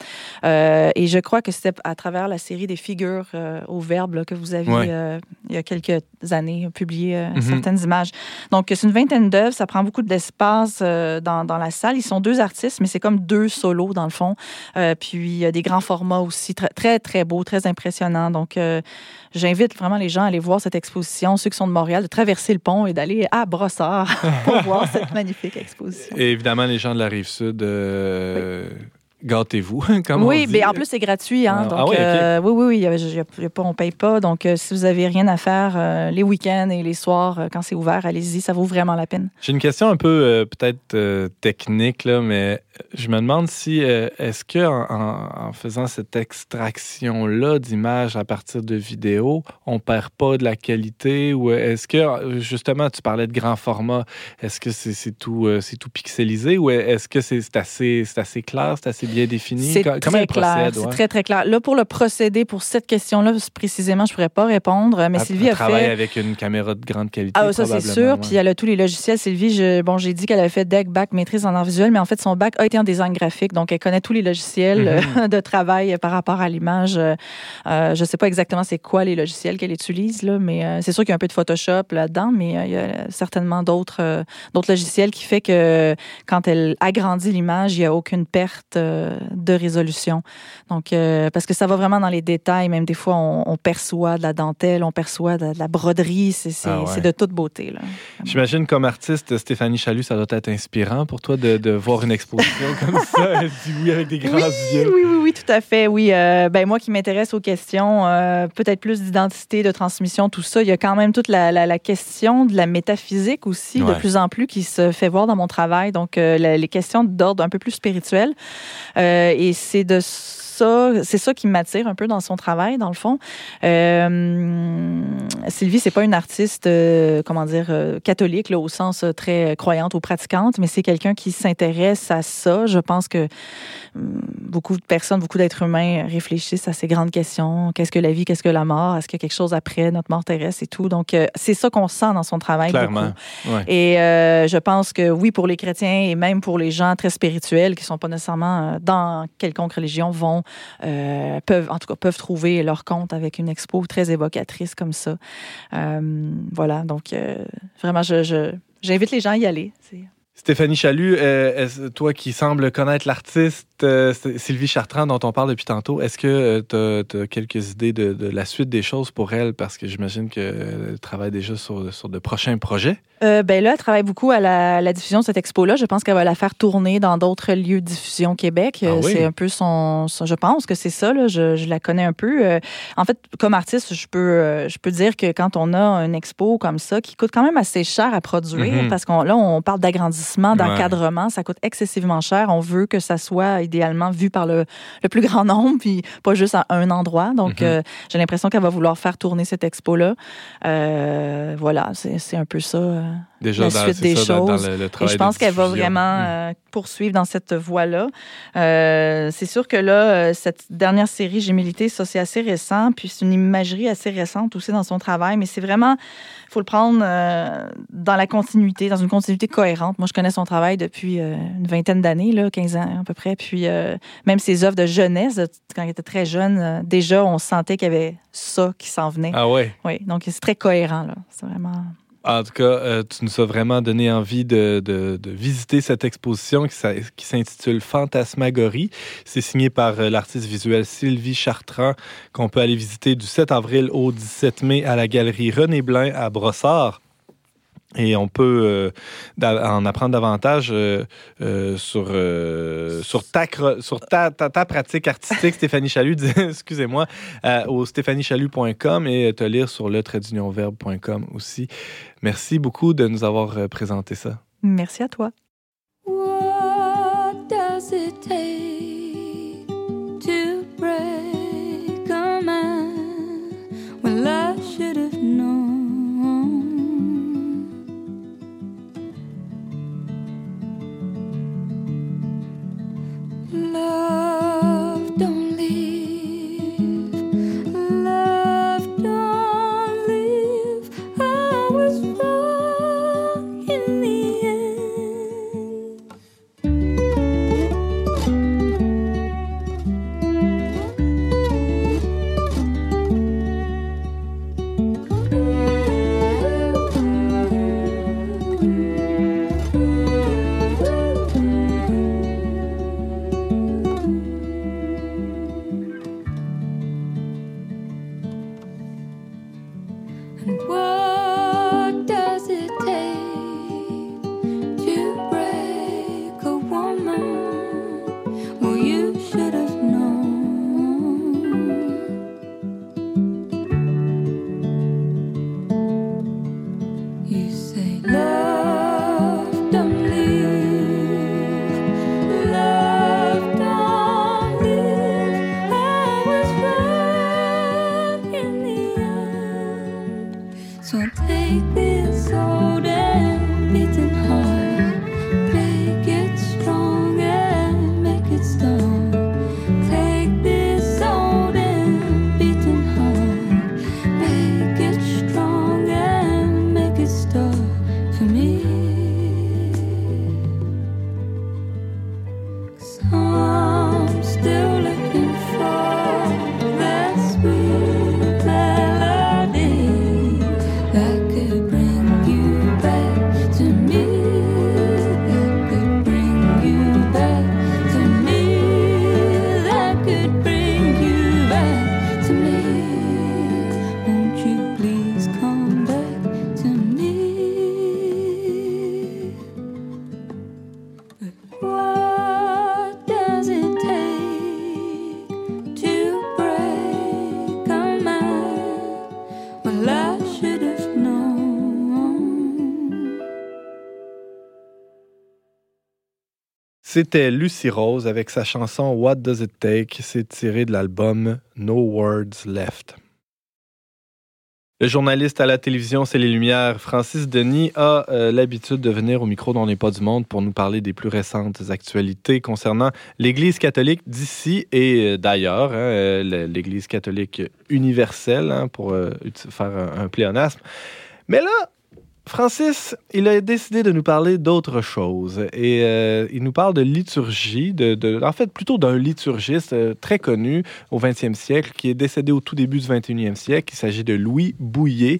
Euh, et je crois que c'était à travers la série des figures au verbe là, que vous aviez, Ouais. il y a quelques années, publié Mhm. certaines images. Donc, c'est une vingtaine d'œuvres. Ça prend beaucoup d'espace dans, dans la salle. Ils sont deux artistes, mais c'est comme deux solos, dans le fond. Puis, il y a des grands formats aussi, très, très, très beaux, très impressionnants. Donc, j'invite vraiment les gens à aller voir cette exposition, ceux qui sont de Montréal, de traverser le pont et d'aller à Brossard pour voir cette magnifique exposition. Et évidemment, les gens de la rive sud. euh, gâtez-vous. comme on Oui, mais en plus, c'est gratuit. Hein, Ah, donc, ah oui, euh, oui, oui, oui, y a- il y a- il y a pas- on ne paye pas. Donc, euh, si vous avez rien à faire euh, les week-ends et les soirs, quand c'est ouvert, allez-y, ça vaut vraiment la peine. J'ai une question un peu peut-être technique, là, mais je me demande si est-ce que en, faisant cette extraction-là d'images à partir de vidéos, on perd pas de la qualité ou est-ce que justement tu parlais de grand format, est-ce que c'est tout c'est tout pixelisé ou est-ce que c'est assez assez clair, c'est assez bien défini? C'est Co- très Comment elle clair. procède C'est ouais? très, très clair. Là, pour le procédé, pour cette question-là, précisément, je ne pourrais pas répondre. Mais Elle- Sylvie elle a travaille fait. avec une caméra de grande qualité. Ah, ça, c'est sûr. ouais. Puis elle a tous les logiciels. Sylvie, je- bon, j'ai dit qu'elle avait fait DEC, bac, maîtrise en art visuel, mais en fait, son bac a été en design graphique. Donc, elle connaît tous les logiciels euh, de travail par rapport à l'image. Euh, euh, je ne sais pas exactement c'est quoi les logiciels qu'elle utilise, là, mais euh, c'est sûr qu'il y a un peu de Photoshop là-dedans, mais euh, il y a certainement d'autres d'autres logiciels qui fait que quand elle agrandit l'image, il n'y a aucune perte de résolution. Donc, euh, parce que ça va vraiment dans les détails. Même des fois, on, on perçoit de la dentelle, on perçoit de, de la broderie. C'est Ah ouais. c'est de toute beauté. J'imagine comme artiste, Stéphanie Chalut, ça doit être inspirant pour toi de, de voir une exposition comme ça. Elle dit oui avec des grands yeux. Oui, oui, oui, tout à fait. Oui, Euh, ben moi qui m'intéresse aux questions, euh, peut-être plus d'identité, de transmission, tout ça, il y a quand même toute la, la- la question de la métaphysique aussi, de plus en plus, qui se fait voir dans mon travail. Donc, euh, les questions d'ordre un peu plus spirituel. Euh, et c'est de ça, c'est ça qui m'attire un peu dans son travail, dans le fond. Euh, Sylvie, c'est pas une artiste, euh, comment dire, euh, catholique, là, au sens euh, très croyante ou pratiquante, mais c'est quelqu'un qui s'intéresse à ça. Je pense que hum, beaucoup de personnes, beaucoup d'êtres humains réfléchissent à ces grandes questions. Qu'est-ce que la vie, qu'est-ce que la mort? Est-ce qu'il y a quelque chose après notre mort terrestre et tout? Donc, c'est ça qu'on sent dans son travail. Clairement. Ouais. Et je pense que oui, pour les chrétiens et même pour les gens très spirituels qui sont pas nécessairement dans quelconque religion, vont euh, peuvent en tout cas peuvent trouver leur compte avec une expo très évocatrice comme ça. Euh, voilà, donc euh, vraiment, je, j'invite les gens à y aller. C'est- Stéphanie Chalut, euh, toi qui sembles connaître l'artiste euh, Sylvie Chartrand dont on parle depuis tantôt, est-ce que tu as, quelques idées de, de la suite des choses pour elle? Parce que j'imagine qu'elle travaille déjà sur, sur de prochains projets. Euh, ben là, elle travaille beaucoup à la, la diffusion de cette expo-là. Je pense qu'elle va la faire tourner dans d'autres lieux de diffusion au Québec. Ah Euh, oui? C'est un peu son, son- Je pense que c'est ça. Là. Je, je la connais un peu. Euh, en fait, comme artiste, je peux, euh, je peux dire que quand on a une expo comme ça, qui coûte quand même assez cher à produire, Mhm. parce qu'on là, on parle d'agrandissement, d'encadrement, ça coûte excessivement cher. On veut que ça soit idéalement vu par le, le plus grand nombre, puis pas juste à un endroit. Donc, Mhm. euh, j'ai l'impression qu'elle va vouloir faire tourner cette expo-là. Euh, voilà, c'est un peu ça. euh, Déjà la suite des ça, dans- dans choses. le, et je pense qu'elle va vraiment euh, poursuivre dans cette voie-là. C'est sûr que là, cette dernière série, J'ai milité, ça c'est assez récent, puis c'est une imagerie assez récente aussi dans son travail, mais c'est vraiment, il faut le prendre dans la continuité, dans une continuité cohérente. Moi, je connais son travail depuis euh, une vingtaine d'années, là, 15 ans à peu près, puis euh, même ses œuvres de jeunesse, quand il était très jeune, euh, déjà, on sentait qu'il y avait ça qui s'en venait. Ah ouais? Oui, donc c'est très cohérent, là. C'est vraiment... En tout cas, tu nous as vraiment donné envie de, de- de visiter cette exposition qui, s'intitule Fantasmagorie. C'est signé par l'artiste visuelle Sylvie Chartrand, qu'on peut aller visiter du 7 avril au 17 mai à la galerie René Blin à Brossard. Et on peut euh, en apprendre davantage euh, euh, sur, euh, sur, ta, cro- sur ta, ta, ta pratique artistique, Stéphanie Chalut, excusez-moi, euh, au stéphaniechalut.com et te lire sur le verbe.com aussi. Merci beaucoup de nous avoir présenté ça. Merci à toi. What does it take to break a man? Well, I should have known? know. C'était Lucy Rose avec sa chanson What Does It Take? C'est tiré de l'album No Words Left. Le journaliste à la télévision C'est les Lumières, Francis Denis, a euh, l'habitude de venir au micro d'On n'est pas du monde pour nous parler des plus récentes actualités concernant l'Église catholique d'ici et euh, d'ailleurs, hein, euh, l'Église catholique universelle, hein, pour faire un, un pléonasme. Mais là, Francis, il a décidé de nous parler d'autre chose. Et euh, il nous parle de liturgie, de, en fait plutôt d'un liturgiste euh, très connu au 20e siècle, qui est décédé au tout début du 21e siècle. Il s'agit de Louis Bouillet.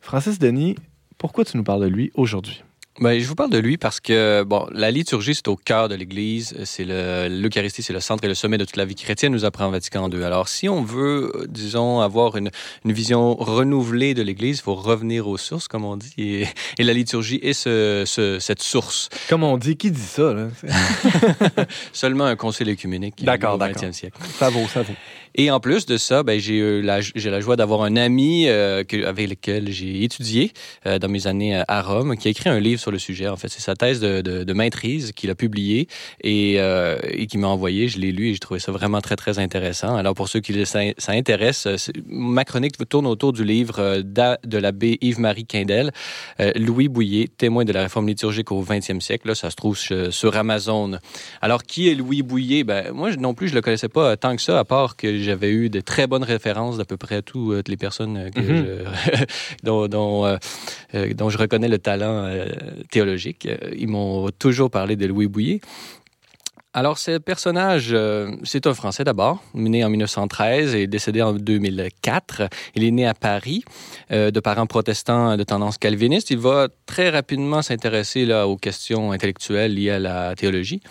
Francis Denis, pourquoi tu nous parles de lui aujourd'hui? Ben, je vous parle de lui parce que bon, la liturgie, c'est au cœur de l'Église. C'est le- l'Eucharistie, c'est le centre et le sommet de toute la vie chrétienne, nous apprend Vatican II. Alors, si on veut, disons, avoir une, une vision renouvelée de l'Église, il faut revenir aux sources, comme on dit. Et, et la liturgie est ce, ce- cette source. Comme on dit, qui dit ça? Là? Seulement un concile écuménique D'accord, d'accord. 20e siècle. Ça vaut, ça vaut. Et en plus de ça, ben, j'ai eu la, la joie d'avoir un ami euh, avec lequel j'ai étudié euh, dans mes années à Rome, qui a écrit un livre sur le sujet. En fait, c'est sa thèse de, de, maîtrise qu'il a publiée et, euh, et qui m'a envoyé. Je l'ai lu et j'ai trouvé ça vraiment très, très intéressant. Alors, pour ceux qui ça, ça intéresse, ma chronique tourne autour du livre euh, de l'abbé Yves-Marie Quindel, Louis Bouillet, témoin de la réforme liturgique au 20e siècle. Là, ça se trouve sur Amazon. Alors, qui est Louis Bouillet? Ben, moi, non plus, je le connaissais pas tant que ça, à part que j'avais eu de très bonnes références d'à peu près toutes les personnes euh, Mhm. je- dont, dont, euh, euh, dont je reconnais le talent euh, théologique. Euh, Ils m'ont toujours parlé de Louis Bouillet. Alors, ce personnage, euh, c'est un Français d'abord, né en 1913 et décédé en 2004. Il est né à Paris, euh, de parents protestants de tendance calviniste. Il va très rapidement s'intéresser aux questions intellectuelles liées à la théologie.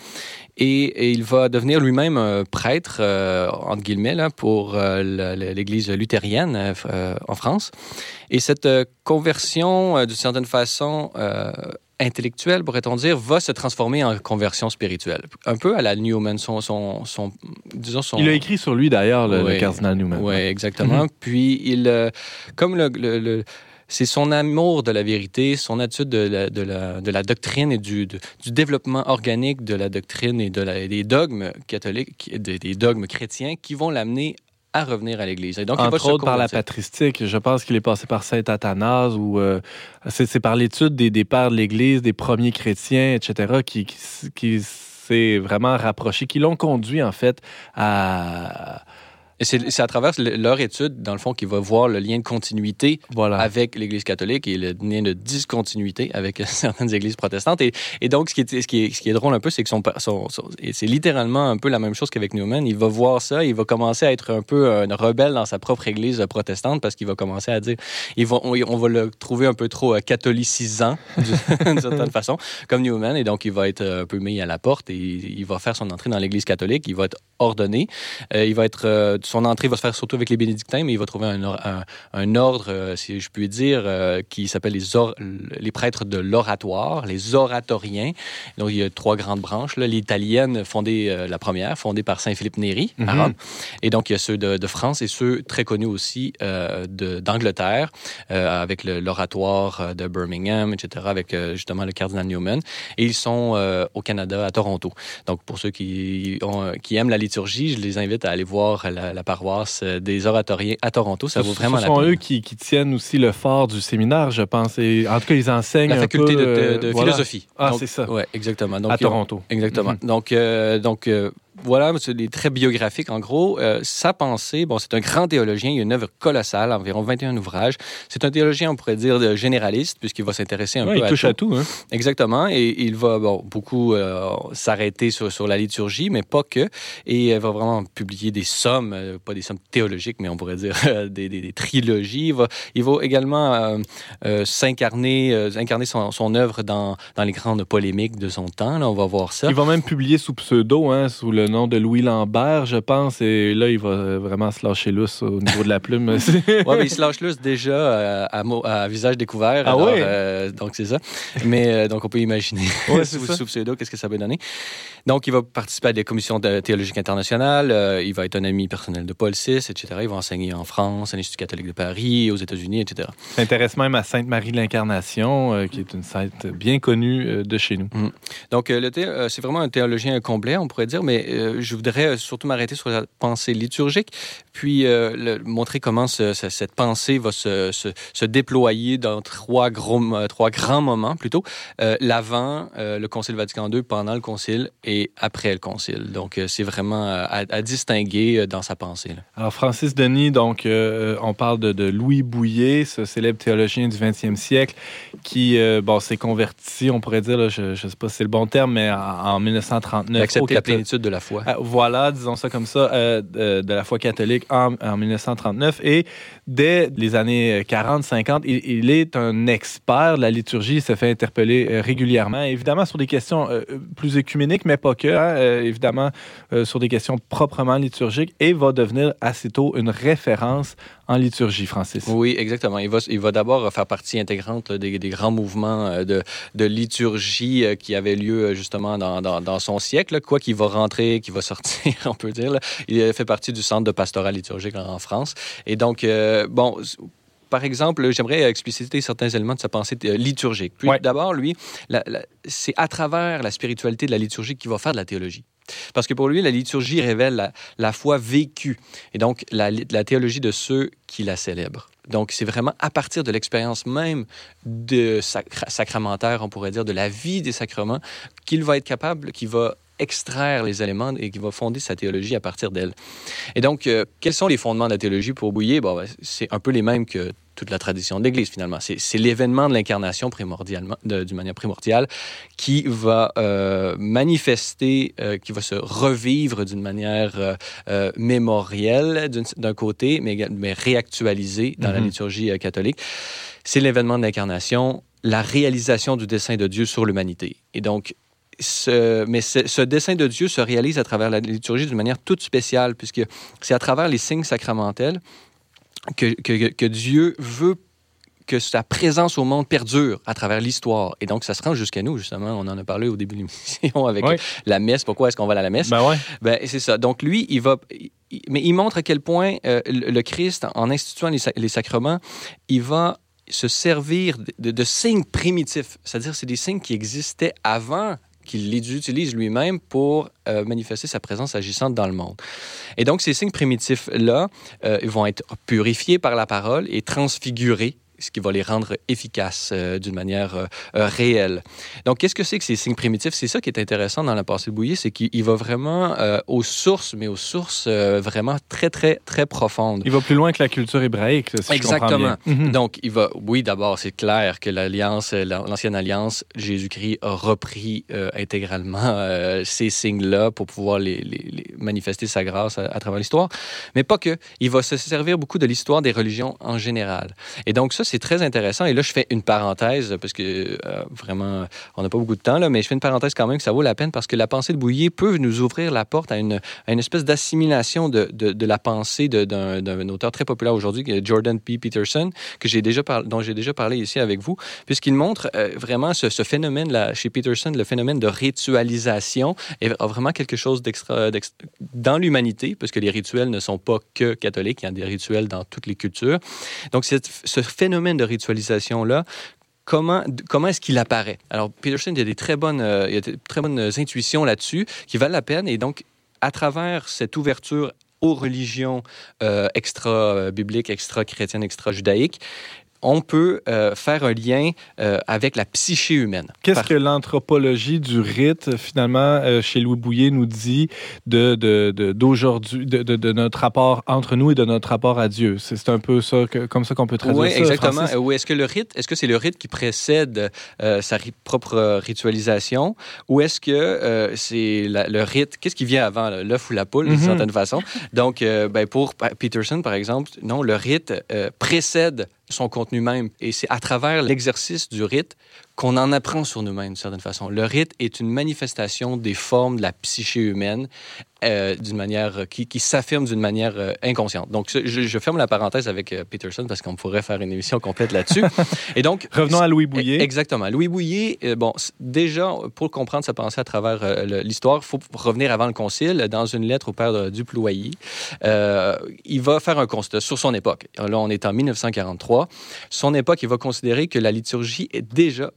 Et, il va devenir lui-même prêtre, euh, entre guillemets, pour l'Église luthérienne en France. Et cette conversion, d'une certaine façon, intellectuelle, pourrait-on dire, va se transformer en conversion spirituelle. Un peu à la Newman, son, son, son disons son... Il a écrit sur lui, d'ailleurs, le, cardinal Newman. Oui, exactement. Puis, il, euh, comme le, le- le- c'est son amour de la vérité, son attitude de la, de la, de la doctrine et du, de- du développement organique de la doctrine et de la- des dogmes catholiques, des, des dogmes chrétiens qui vont l'amener à revenir à l'Église. Et donc, il va Entre se autres par la patristique. Je pense qu'il est passé par Saint Athanase ou euh, c'est par l'étude des, pères de l'Église, des premiers chrétiens, etc., qui, qui, s- qui s'est vraiment rapproché, qui l'ont conduit en fait à Et c'est à travers le- leur étude, dans le fond, qu'il va voir le lien de continuité voilà. avec l'Église catholique et le lien de discontinuité avec certaines églises protestantes. Et, et donc, ce qui, est, ce, qui est, ce qui est drôle un peu, c'est que son, son- son- et c'est littéralement un peu la même chose qu'avec Newman. Il va voir ça, il va commencer à être un peu un rebelle dans sa propre église protestante parce qu'il va commencer à dire, on, on va le trouver un peu trop euh, catholicisant d'une certaine façon, comme Newman. Et donc, il va être euh, un peu mis à la porte et il va faire son entrée dans l'Église catholique. Il va être ordonné. Euh, il va être, euh, son entrée va se faire surtout avec les bénédictins, mais il va trouver un, or- un, un ordre, euh, si je puis dire, euh, qui s'appelle les, or- les prêtres de l'oratoire, les oratoriens. Donc, il y a trois grandes branches. L'italienne, fondée, euh, la première, fondée par Saint Philippe Néri à Mhm. Rome. Et donc, il y a ceux de, de France et ceux très connus aussi d'Angleterre, avec l'oratoire de Birmingham, etc., avec justement le cardinal Newman. Et ils sont euh, au Canada, à Toronto. Donc, pour ceux qui, ont, qui aiment la liturgie, je les invite à aller voir la, la paroisse euh, des oratoriens à Toronto. Ça Ce- vaut vraiment ce la sont peine. eux qui, qui tiennent aussi le fort du séminaire, je pense. Et, en tout cas, ils enseignent La un faculté peu, de, de- euh, de voilà, philosophie. Ah, c'est ça. Ouais, exactement. Donc, à ont- Toronto. Exactement. Mhm. Donc, euh, donc euh, voilà, c'est des traits biographiques. En gros, euh, sa pensée, bon, c'est un grand théologien. Il y a une œuvre colossale, environ 21 ouvrages. C'est un théologien, on pourrait dire, généraliste, puisqu'il va s'intéresser un Ouais, peu il à touche tout. à tout. Hein. Exactement. Et il va bon, beaucoup euh, s'arrêter sur, sur la liturgie, mais pas que. Et il va vraiment publier des sommes, euh, pas des sommes théologiques, mais on pourrait dire des, des- des trilogies. Il va, il va également s'incarner, incarner son, son œuvre dans, dans les grandes polémiques de son temps. Là, on va voir ça. Il va même publier sous pseudo, hein, sous le le nom de Louis Lambert, je pense, et là, il va euh, vraiment se lâcher lousse au niveau de la plume. Ouais, mais il se lâche lousse déjà euh, à, visage découvert. Ah alors, ouais? euh, donc, c'est ça. Mais euh, donc, on peut imaginer Ouais, c'est sous, sous pseudo qu'est-ce que ça peut donner? Donc, il va participer à des commissions de- théologiques internationales. il va être un ami personnel de Paul VI, etc. Il va enseigner en France, à l'Institut catholique de Paris, aux États-Unis, etc. s'intéresse même à Sainte-Marie de l'Incarnation, qui est une sainte bien connue de chez nous. Donc, thé- euh, c'est vraiment un théologien complet, on pourrait dire, mais euh, je voudrais euh, surtout m'arrêter sur la pensée liturgique, puis euh, le- montrer comment ce- ce- cette pensée va se, se- se déployer dans trois, gros, mo- trois grands moments, plutôt, l'avant, le Concile Vatican II, pendant le Concile et après le Concile. Donc, c'est vraiment à, à distinguer dans sa pensée. là. Alors, Francis Denis, donc, on parle de, de Louis Bouillet, ce célèbre théologien du 20e siècle, qui, bon, s'est converti, on pourrait dire, là, je ne sais pas si c'est le bon terme, mais en, en 1939. au Accepter la plénitude de la Ah, Voilà, disons ça comme ça, euh, de, la foi catholique en, en 1939. Et dès les années 40-50, il, il est un expert de la liturgie. Il se fait interpeller euh, régulièrement, évidemment sur des questions euh, plus écuméniques, mais pas que, hein, euh, évidemment euh, sur des questions proprement liturgiques, et va devenir assez tôt une référence en liturgie, Francis. Oui, exactement. Il va, il va d'abord faire partie intégrante des, grands mouvements euh, de, de liturgie euh, qui avaient lieu euh, justement dans, dans, son siècle. Quoi qu'il va rentrer, qu'il va sortir, on peut dire. Il fait partie du centre de pastorat liturgique en France. Et donc, bon... Par exemple, j'aimerais expliciter certains éléments de sa pensée euh, liturgique. Puis Ouais. d'abord, lui, c'est à travers la spiritualité de la liturgie qu'il va faire de la théologie. Parce que pour lui, la liturgie révèle la, la foi vécue et donc la, la théologie de ceux qui la célèbrent. Donc, c'est vraiment à partir de l'expérience même de sacra- sacramentaire, on pourrait dire, de la vie des sacrements, qu'il va être capable, qu'il va extraire les éléments et qu'il va fonder sa théologie à partir d'elle. Et donc, euh, quels sont les fondements de la théologie pour Bouillet? Bon, ben, c'est un peu les mêmes que toute la tradition de l'Église, finalement. C'est l'événement de l'incarnation primordialement, d'une manière primordiale, qui va euh, manifester, euh, qui va se revivre d'une manière euh, mémorielle d'un côté, mais, mais réactualisée dans la Mhm. liturgie catholique. C'est l'événement de l'incarnation, la réalisation du dessein de Dieu sur l'humanité. Et donc, ce, mais ce, ce dessein de Dieu se réalise à travers la liturgie d'une manière toute spéciale, puisque c'est à travers les signes sacramentels que, que, que Dieu veut que sa présence au monde perdure à travers l'histoire. Et donc, ça se rend jusqu'à nous, justement. On en a parlé au début de l'émission avec Oui. la messe. Pourquoi est-ce qu'on va à la messe? Ben ouais. Ben, c'est ça. Donc, lui, il va. mais il montre à quel point euh, le Christ, en instituant les, sa- les sacrements, il va se servir de, de- de signes primitifs. C'est-à-dire, c'est des signes qui existaient avant qu'il utilise lui-même pour euh, manifester sa présence agissante dans le monde. Et donc, ces signes primitifs-là, euh, vont être purifiés par la parole et transfigurés ce qui va les rendre efficaces euh, d'une manière euh, euh, réelle. Donc, qu'est-ce que c'est que ces signes primitifs? C'est ça qui est intéressant dans la pensée de Bouillet, c'est qu'il il va vraiment euh, aux sources, mais aux sources vraiment très, très, très profondes. Il va plus loin que la culture hébraïque, si je comprends bien. Exactement. Mhm. Donc, il va, oui, d'abord, c'est clair que l'alliance, l'ancienne alliance, Jésus-Christ a repris intégralement ces signes-là pour pouvoir les, les- les manifester sa grâce à, à travers l'histoire. Mais pas que. Il va se servir beaucoup de l'histoire des religions en général. Et donc, ça, c'est très intéressant. Et là, je fais une parenthèse parce que euh, vraiment, on n'a pas beaucoup de temps, là, mais je fais une parenthèse quand même que ça vaut la peine parce que la pensée de Bouillet peut nous ouvrir la porte à une, espèce d'assimilation de, de, la pensée d'un auteur très populaire aujourd'hui, Jordan P. Peterson, que déjà par- dont j'ai déjà parlé ici avec vous, puisqu'il montre euh, vraiment ce, ce phénomène là chez Peterson, le phénomène de ritualisation, est a vraiment quelque chose d'extra d'ex- dans l'humanité, parce que les rituels ne sont pas que catholiques, il y a des rituels dans toutes les cultures. Donc, ce phénomène de ritualisation-là, comment, comment est-ce qu'il apparaît? Alors, Peterson, il y a des très bonnes, euh, il y a des très bonnes intuitions là-dessus qui valent la peine. Et donc, à travers cette ouverture aux religions euh, extra-bibliques, extra-chrétiennes, extra-judaïques, on peut euh, faire un lien euh, avec la psyché humaine. Qu'est-ce Par- que l'anthropologie du rite, finalement, euh, chez Louis Bouillet, nous dit de, de, de- d'aujourd'hui, de, de- notre rapport entre nous et de notre rapport à Dieu? C'est, un peu ça, que- comme ça qu'on peut traduire Oui, ça, exactement. Francis? Oui, est-ce que le rite, est-ce que c'est le rite qui précède sa ri- propre ritualisation, ou est-ce que c'est le rite, qu'est-ce qui vient avant, l'œuf ou la poule, d'une Mhm. certaine façon? Donc, ben, pour Peterson, par exemple, non, le rite précède son contenu même, et c'est à travers l'exercice du rite qu'on en apprend sur nous-mêmes d'une certaine façon. Le rite est une manifestation des formes de la psyché humaine euh, d'une manière euh, qui, qui s'affirme d'une manière euh, inconsciente. Donc, je, je ferme la parenthèse avec euh, Peterson parce qu'on pourrait faire une émission complète là-dessus. Et donc, Revenons à Louis Bouillet. Exactement. Louis Bouillet, bon, déjà, pour comprendre sa pensée à travers l'histoire, il faut revenir avant le concile. Dans une lettre au père de Duployer, euh, il va faire un constat sur son époque. Là, on est en 1943. Son époque, il va considérer que la liturgie est déjà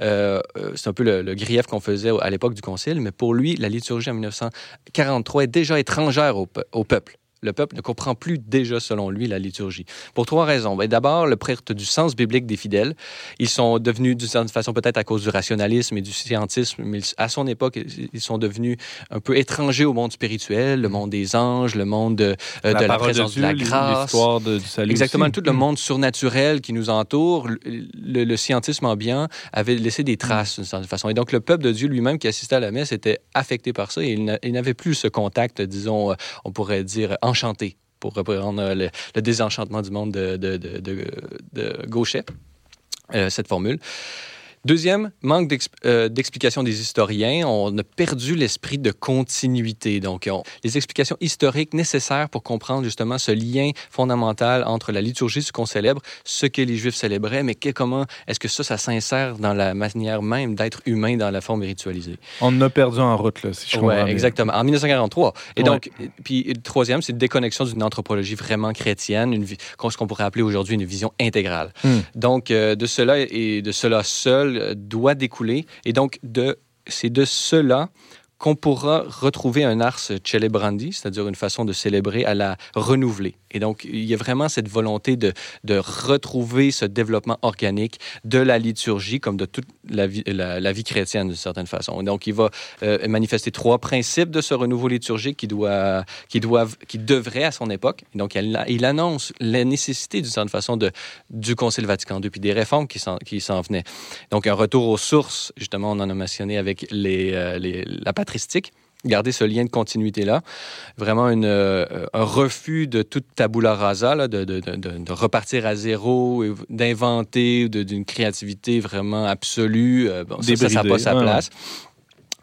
euh, euh, c'est un peu le, grief qu'on faisait à l'époque du Concile, mais pour lui, la liturgie en 1943 est déjà étrangère au peuple. Le peuple ne comprend plus déjà, selon lui, la liturgie. Pour trois raisons. Ben, D'abord, le perte du sens biblique des fidèles. Ils sont devenus, d'une certaine façon, peut-être à cause du rationalisme et du scientisme, mais à son époque, ils sont devenus un peu étrangers au monde spirituel, le monde des anges, le monde euh, de la, présence de, Dieu, la grâce. L'histoire de- du salut. Exactement, aussi. tout le monde surnaturel qui nous entoure, le, le- scientisme ambiant avait laissé des traces d'une certaine façon. Et donc, le peuple de Dieu lui-même qui assistait à la messe était affecté par ça et il n'a- il n'avait plus ce contact, disons, euh, on pourrait dire, pour reprendre le, désenchantement du monde de, de, de, de- de Gauchet, euh, cette formule. Deuxième, manque euh, d'explication des historiens. On a perdu l'esprit de continuité. Donc, on- les explications historiques nécessaires pour comprendre justement ce lien fondamental entre la liturgie, ce qu'on célèbre, ce que les Juifs célébraient, mais que, comment est-ce que ça, ça s'insère dans la manière même d'être humain dans la forme ritualisée. On a perdu en route, là, si je comprends Oui, bien. exactement. En 1943. Et Ouais. donc, puis le troisième, c'est une déconnexion d'une anthropologie vraiment chrétienne, une, ce qu'on pourrait appeler aujourd'hui une vision intégrale. Hmm. Donc, euh, de cela et de cela seul euh, doit découler. Et donc, c'est de cela qu'on pourra retrouver un ars celebrandi, c'est-à-dire une façon de célébrer à la renouveler. Et donc, il y a vraiment cette volonté de, retrouver ce développement organique de la liturgie comme de toute la vie, chrétienne d'une certaine façon. Donc, il va euh, manifester trois principes de ce renouveau liturgique qui, doit, qui, qui devrait à son époque. Donc, il, annonce la nécessité d'une certaine façon du Concile Vatican II, puis des réformes qui s'en, venaient. Donc, un retour aux sources, justement, on en a mentionné avec euh, la patristique garder ce lien de continuité-là. Vraiment une, euh, un refus de toute tabula rasa, là, de, de, de, de, repartir à zéro, d'inventer d'une créativité vraiment absolue. Euh, bon, ça, ça n'a pas sa place.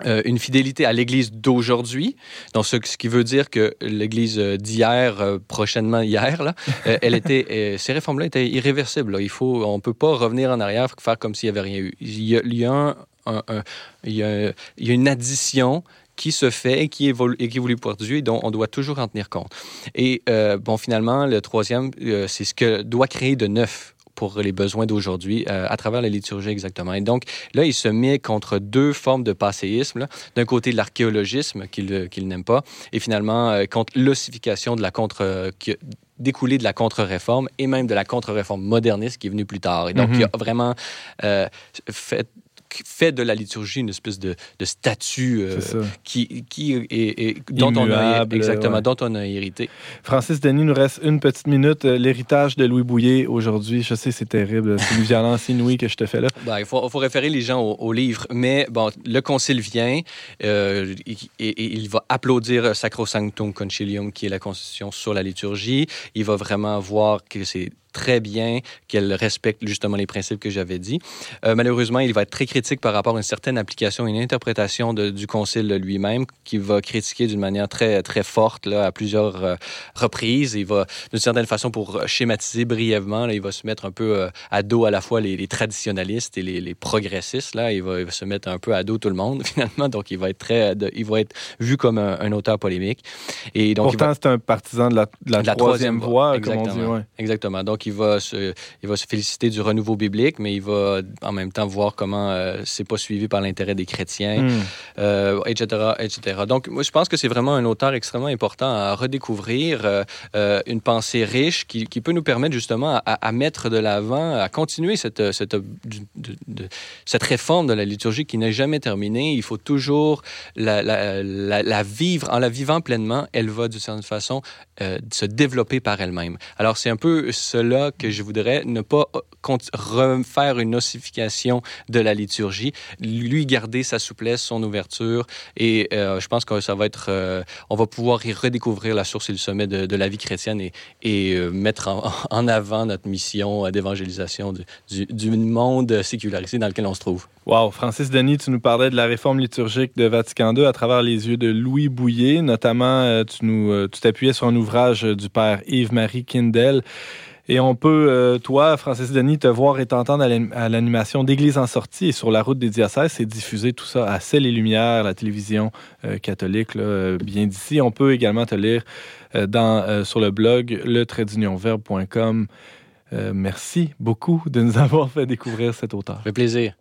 Euh, une fidélité à l'Église d'aujourd'hui, donc ce, ce qui veut dire que l'Église d'hier, euh, prochainement hier, là, euh, elle était, ces réformes-là étaient irréversibles. là. Il faut, on peut pas revenir en arrière, faire comme s'il y avait rien eu. Il y a, il y a un- un- un- il y a- il y a une addition qui se fait et qui évolue, et qui évolue pour Dieu et dont on doit toujours en tenir compte. Et euh, bon, finalement, le troisième, euh, c'est ce que doit créer de neuf pour les besoins d'aujourd'hui euh, à travers la liturgie exactement. Et donc, là, il se met contre deux formes de passéisme. D'un côté, l'archéologisme qu'il n'aime pas, et finalement, euh, contre l'ossification de la contre... euh, qui a découlé de la contre-réforme et même de la contre-réforme moderniste qui est venue plus tard. Et donc, Mhm. il a vraiment euh, fait, fait de la liturgie une espèce de, de statut euh, qui, qui est, est- dont, on a, Immuable, exactement, ouais. dont on a hérité. Francis Denis, il nous reste une petite minute. Euh, L'héritage de Louis Bouillet aujourd'hui, je sais, c'est terrible. C'est une violence inouïe que je te fais là. Ben, il faut, faut référer les gens au, au livre. Mais bon, le concile vient euh, et, et il va applaudir Sacrosanctum Concilium, qui est la constitution sur la liturgie. Il va vraiment voir que c'est très bien, qu'elle respecte justement les principes que j'avais dit. Euh, malheureusement, il va être très critique par rapport à une certaine application, une interprétation de- du concile lui-même, qui va critiquer d'une manière très, très forte là, à plusieurs euh, reprises. Il va, d'une certaine façon, pour schématiser brièvement, là, il va se mettre un peu euh, à dos à la fois les, les traditionalistes et les, les progressistes. Là. Il, va, il va se mettre un peu à dos tout le monde, finalement. Donc, il va être, très, il va être vu comme un, un auteur polémique. Et donc, va- Pourtant, c'est un partisan de la, de la de la troisième voie, comme on dit. Exactement. ouais. Exactement. Donc, il va, se, il va se féliciter du renouveau biblique, mais il va en même temps voir comment euh, c'est pas suivi par l'intérêt des chrétiens, Hmm. euh, etc., etc. Donc, moi, je pense que c'est vraiment un auteur extrêmement important à redécouvrir, euh, euh, une pensée riche qui, qui peut nous permettre justement à, à mettre de l'avant, à continuer cette, cette, de- de- de- cette réforme de la liturgie qui n'est jamais terminée. Il faut toujours la, la- la- la vivre. En la vivant pleinement, elle va d'une certaine façon se développer par elle-même. Alors, c'est un peu cela que je voudrais ne pas euh, refaire une ossification de la liturgie, lui garder sa souplesse, son ouverture, et euh, je pense que ça va être, euh, on va pouvoir y redécouvrir la source et le sommet de, la vie chrétienne et, et mettre en, avant notre mission d'évangélisation du, monde sécularisé dans lequel on se trouve. Wow, Francis Denis, tu nous parlais de la réforme liturgique de Vatican II à travers les yeux de Louis Bouillet. Notamment, tu t'appuyais sur un ouvrage du père Yves-Marie Kindel. Et on peut, euh, toi, Francis Denis, te voir et t'entendre à l'an- à l'animation d'Église en sortie et sur la route des diocèses. C'est diffusé tout ça à Celle et Lumière, la télévision euh, catholique, euh, bien d'ici. On peut également te lire sur le blog le Euh, merci beaucoup de nous avoir fait découvrir cet auteur. Fait plaisir.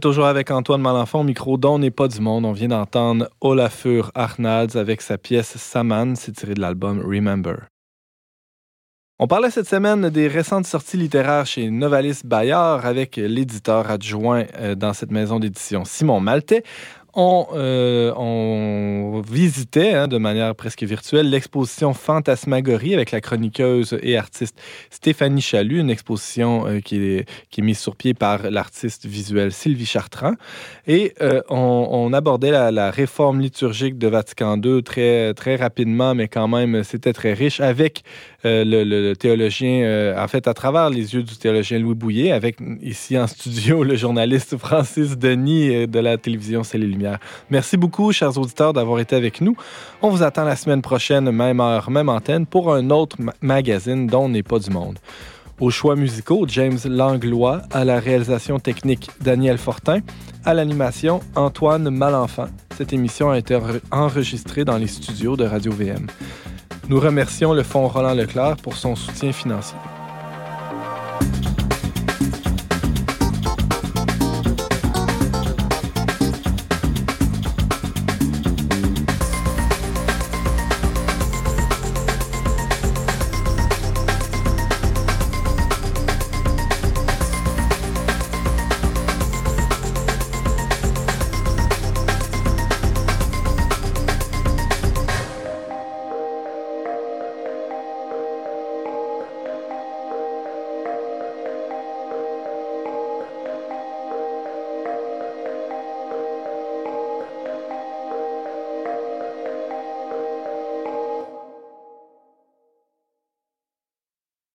Toujours avec Antoine Malenfant au micro dont n'est pas du monde. On vient d'entendre Olafur Arnalds avec sa pièce Saman, c'est tiré de l'album Remember. On parlait cette semaine des récentes sorties littéraires chez Novalis Bayard avec l'éditeur adjoint euh, dans cette maison d'édition, Simon Maltais. On, euh, visitait hein, de manière presque virtuelle l'exposition Fantasmagorie avec la chroniqueuse et artiste Stéphanie Chalut, une exposition euh, qui, est, mise sur pied par l'artiste visuel Sylvie Chartrand. Et euh, on, abordait la, réforme liturgique de Vatican II très, très rapidement, mais quand même, c'était très riche avec le, théologien, en fait, à travers les yeux du théologien Louis Bouillet, avec ici en studio le journaliste Francis Denis de la télévision C'est Merci beaucoup, chers auditeurs, d'avoir été avec nous. On vous attend la semaine prochaine, même heure, même antenne, pour un autre ma- magazine dont n'est pas du monde. Aux choix musicaux, James Langlois, à la réalisation technique, Daniel Fortin, à l'animation, Antoine Malenfant. Cette émission a été enre- enregistrée dans les studios de Radio-VM. Nous remercions le Fonds Roland Leclerc pour son soutien financier.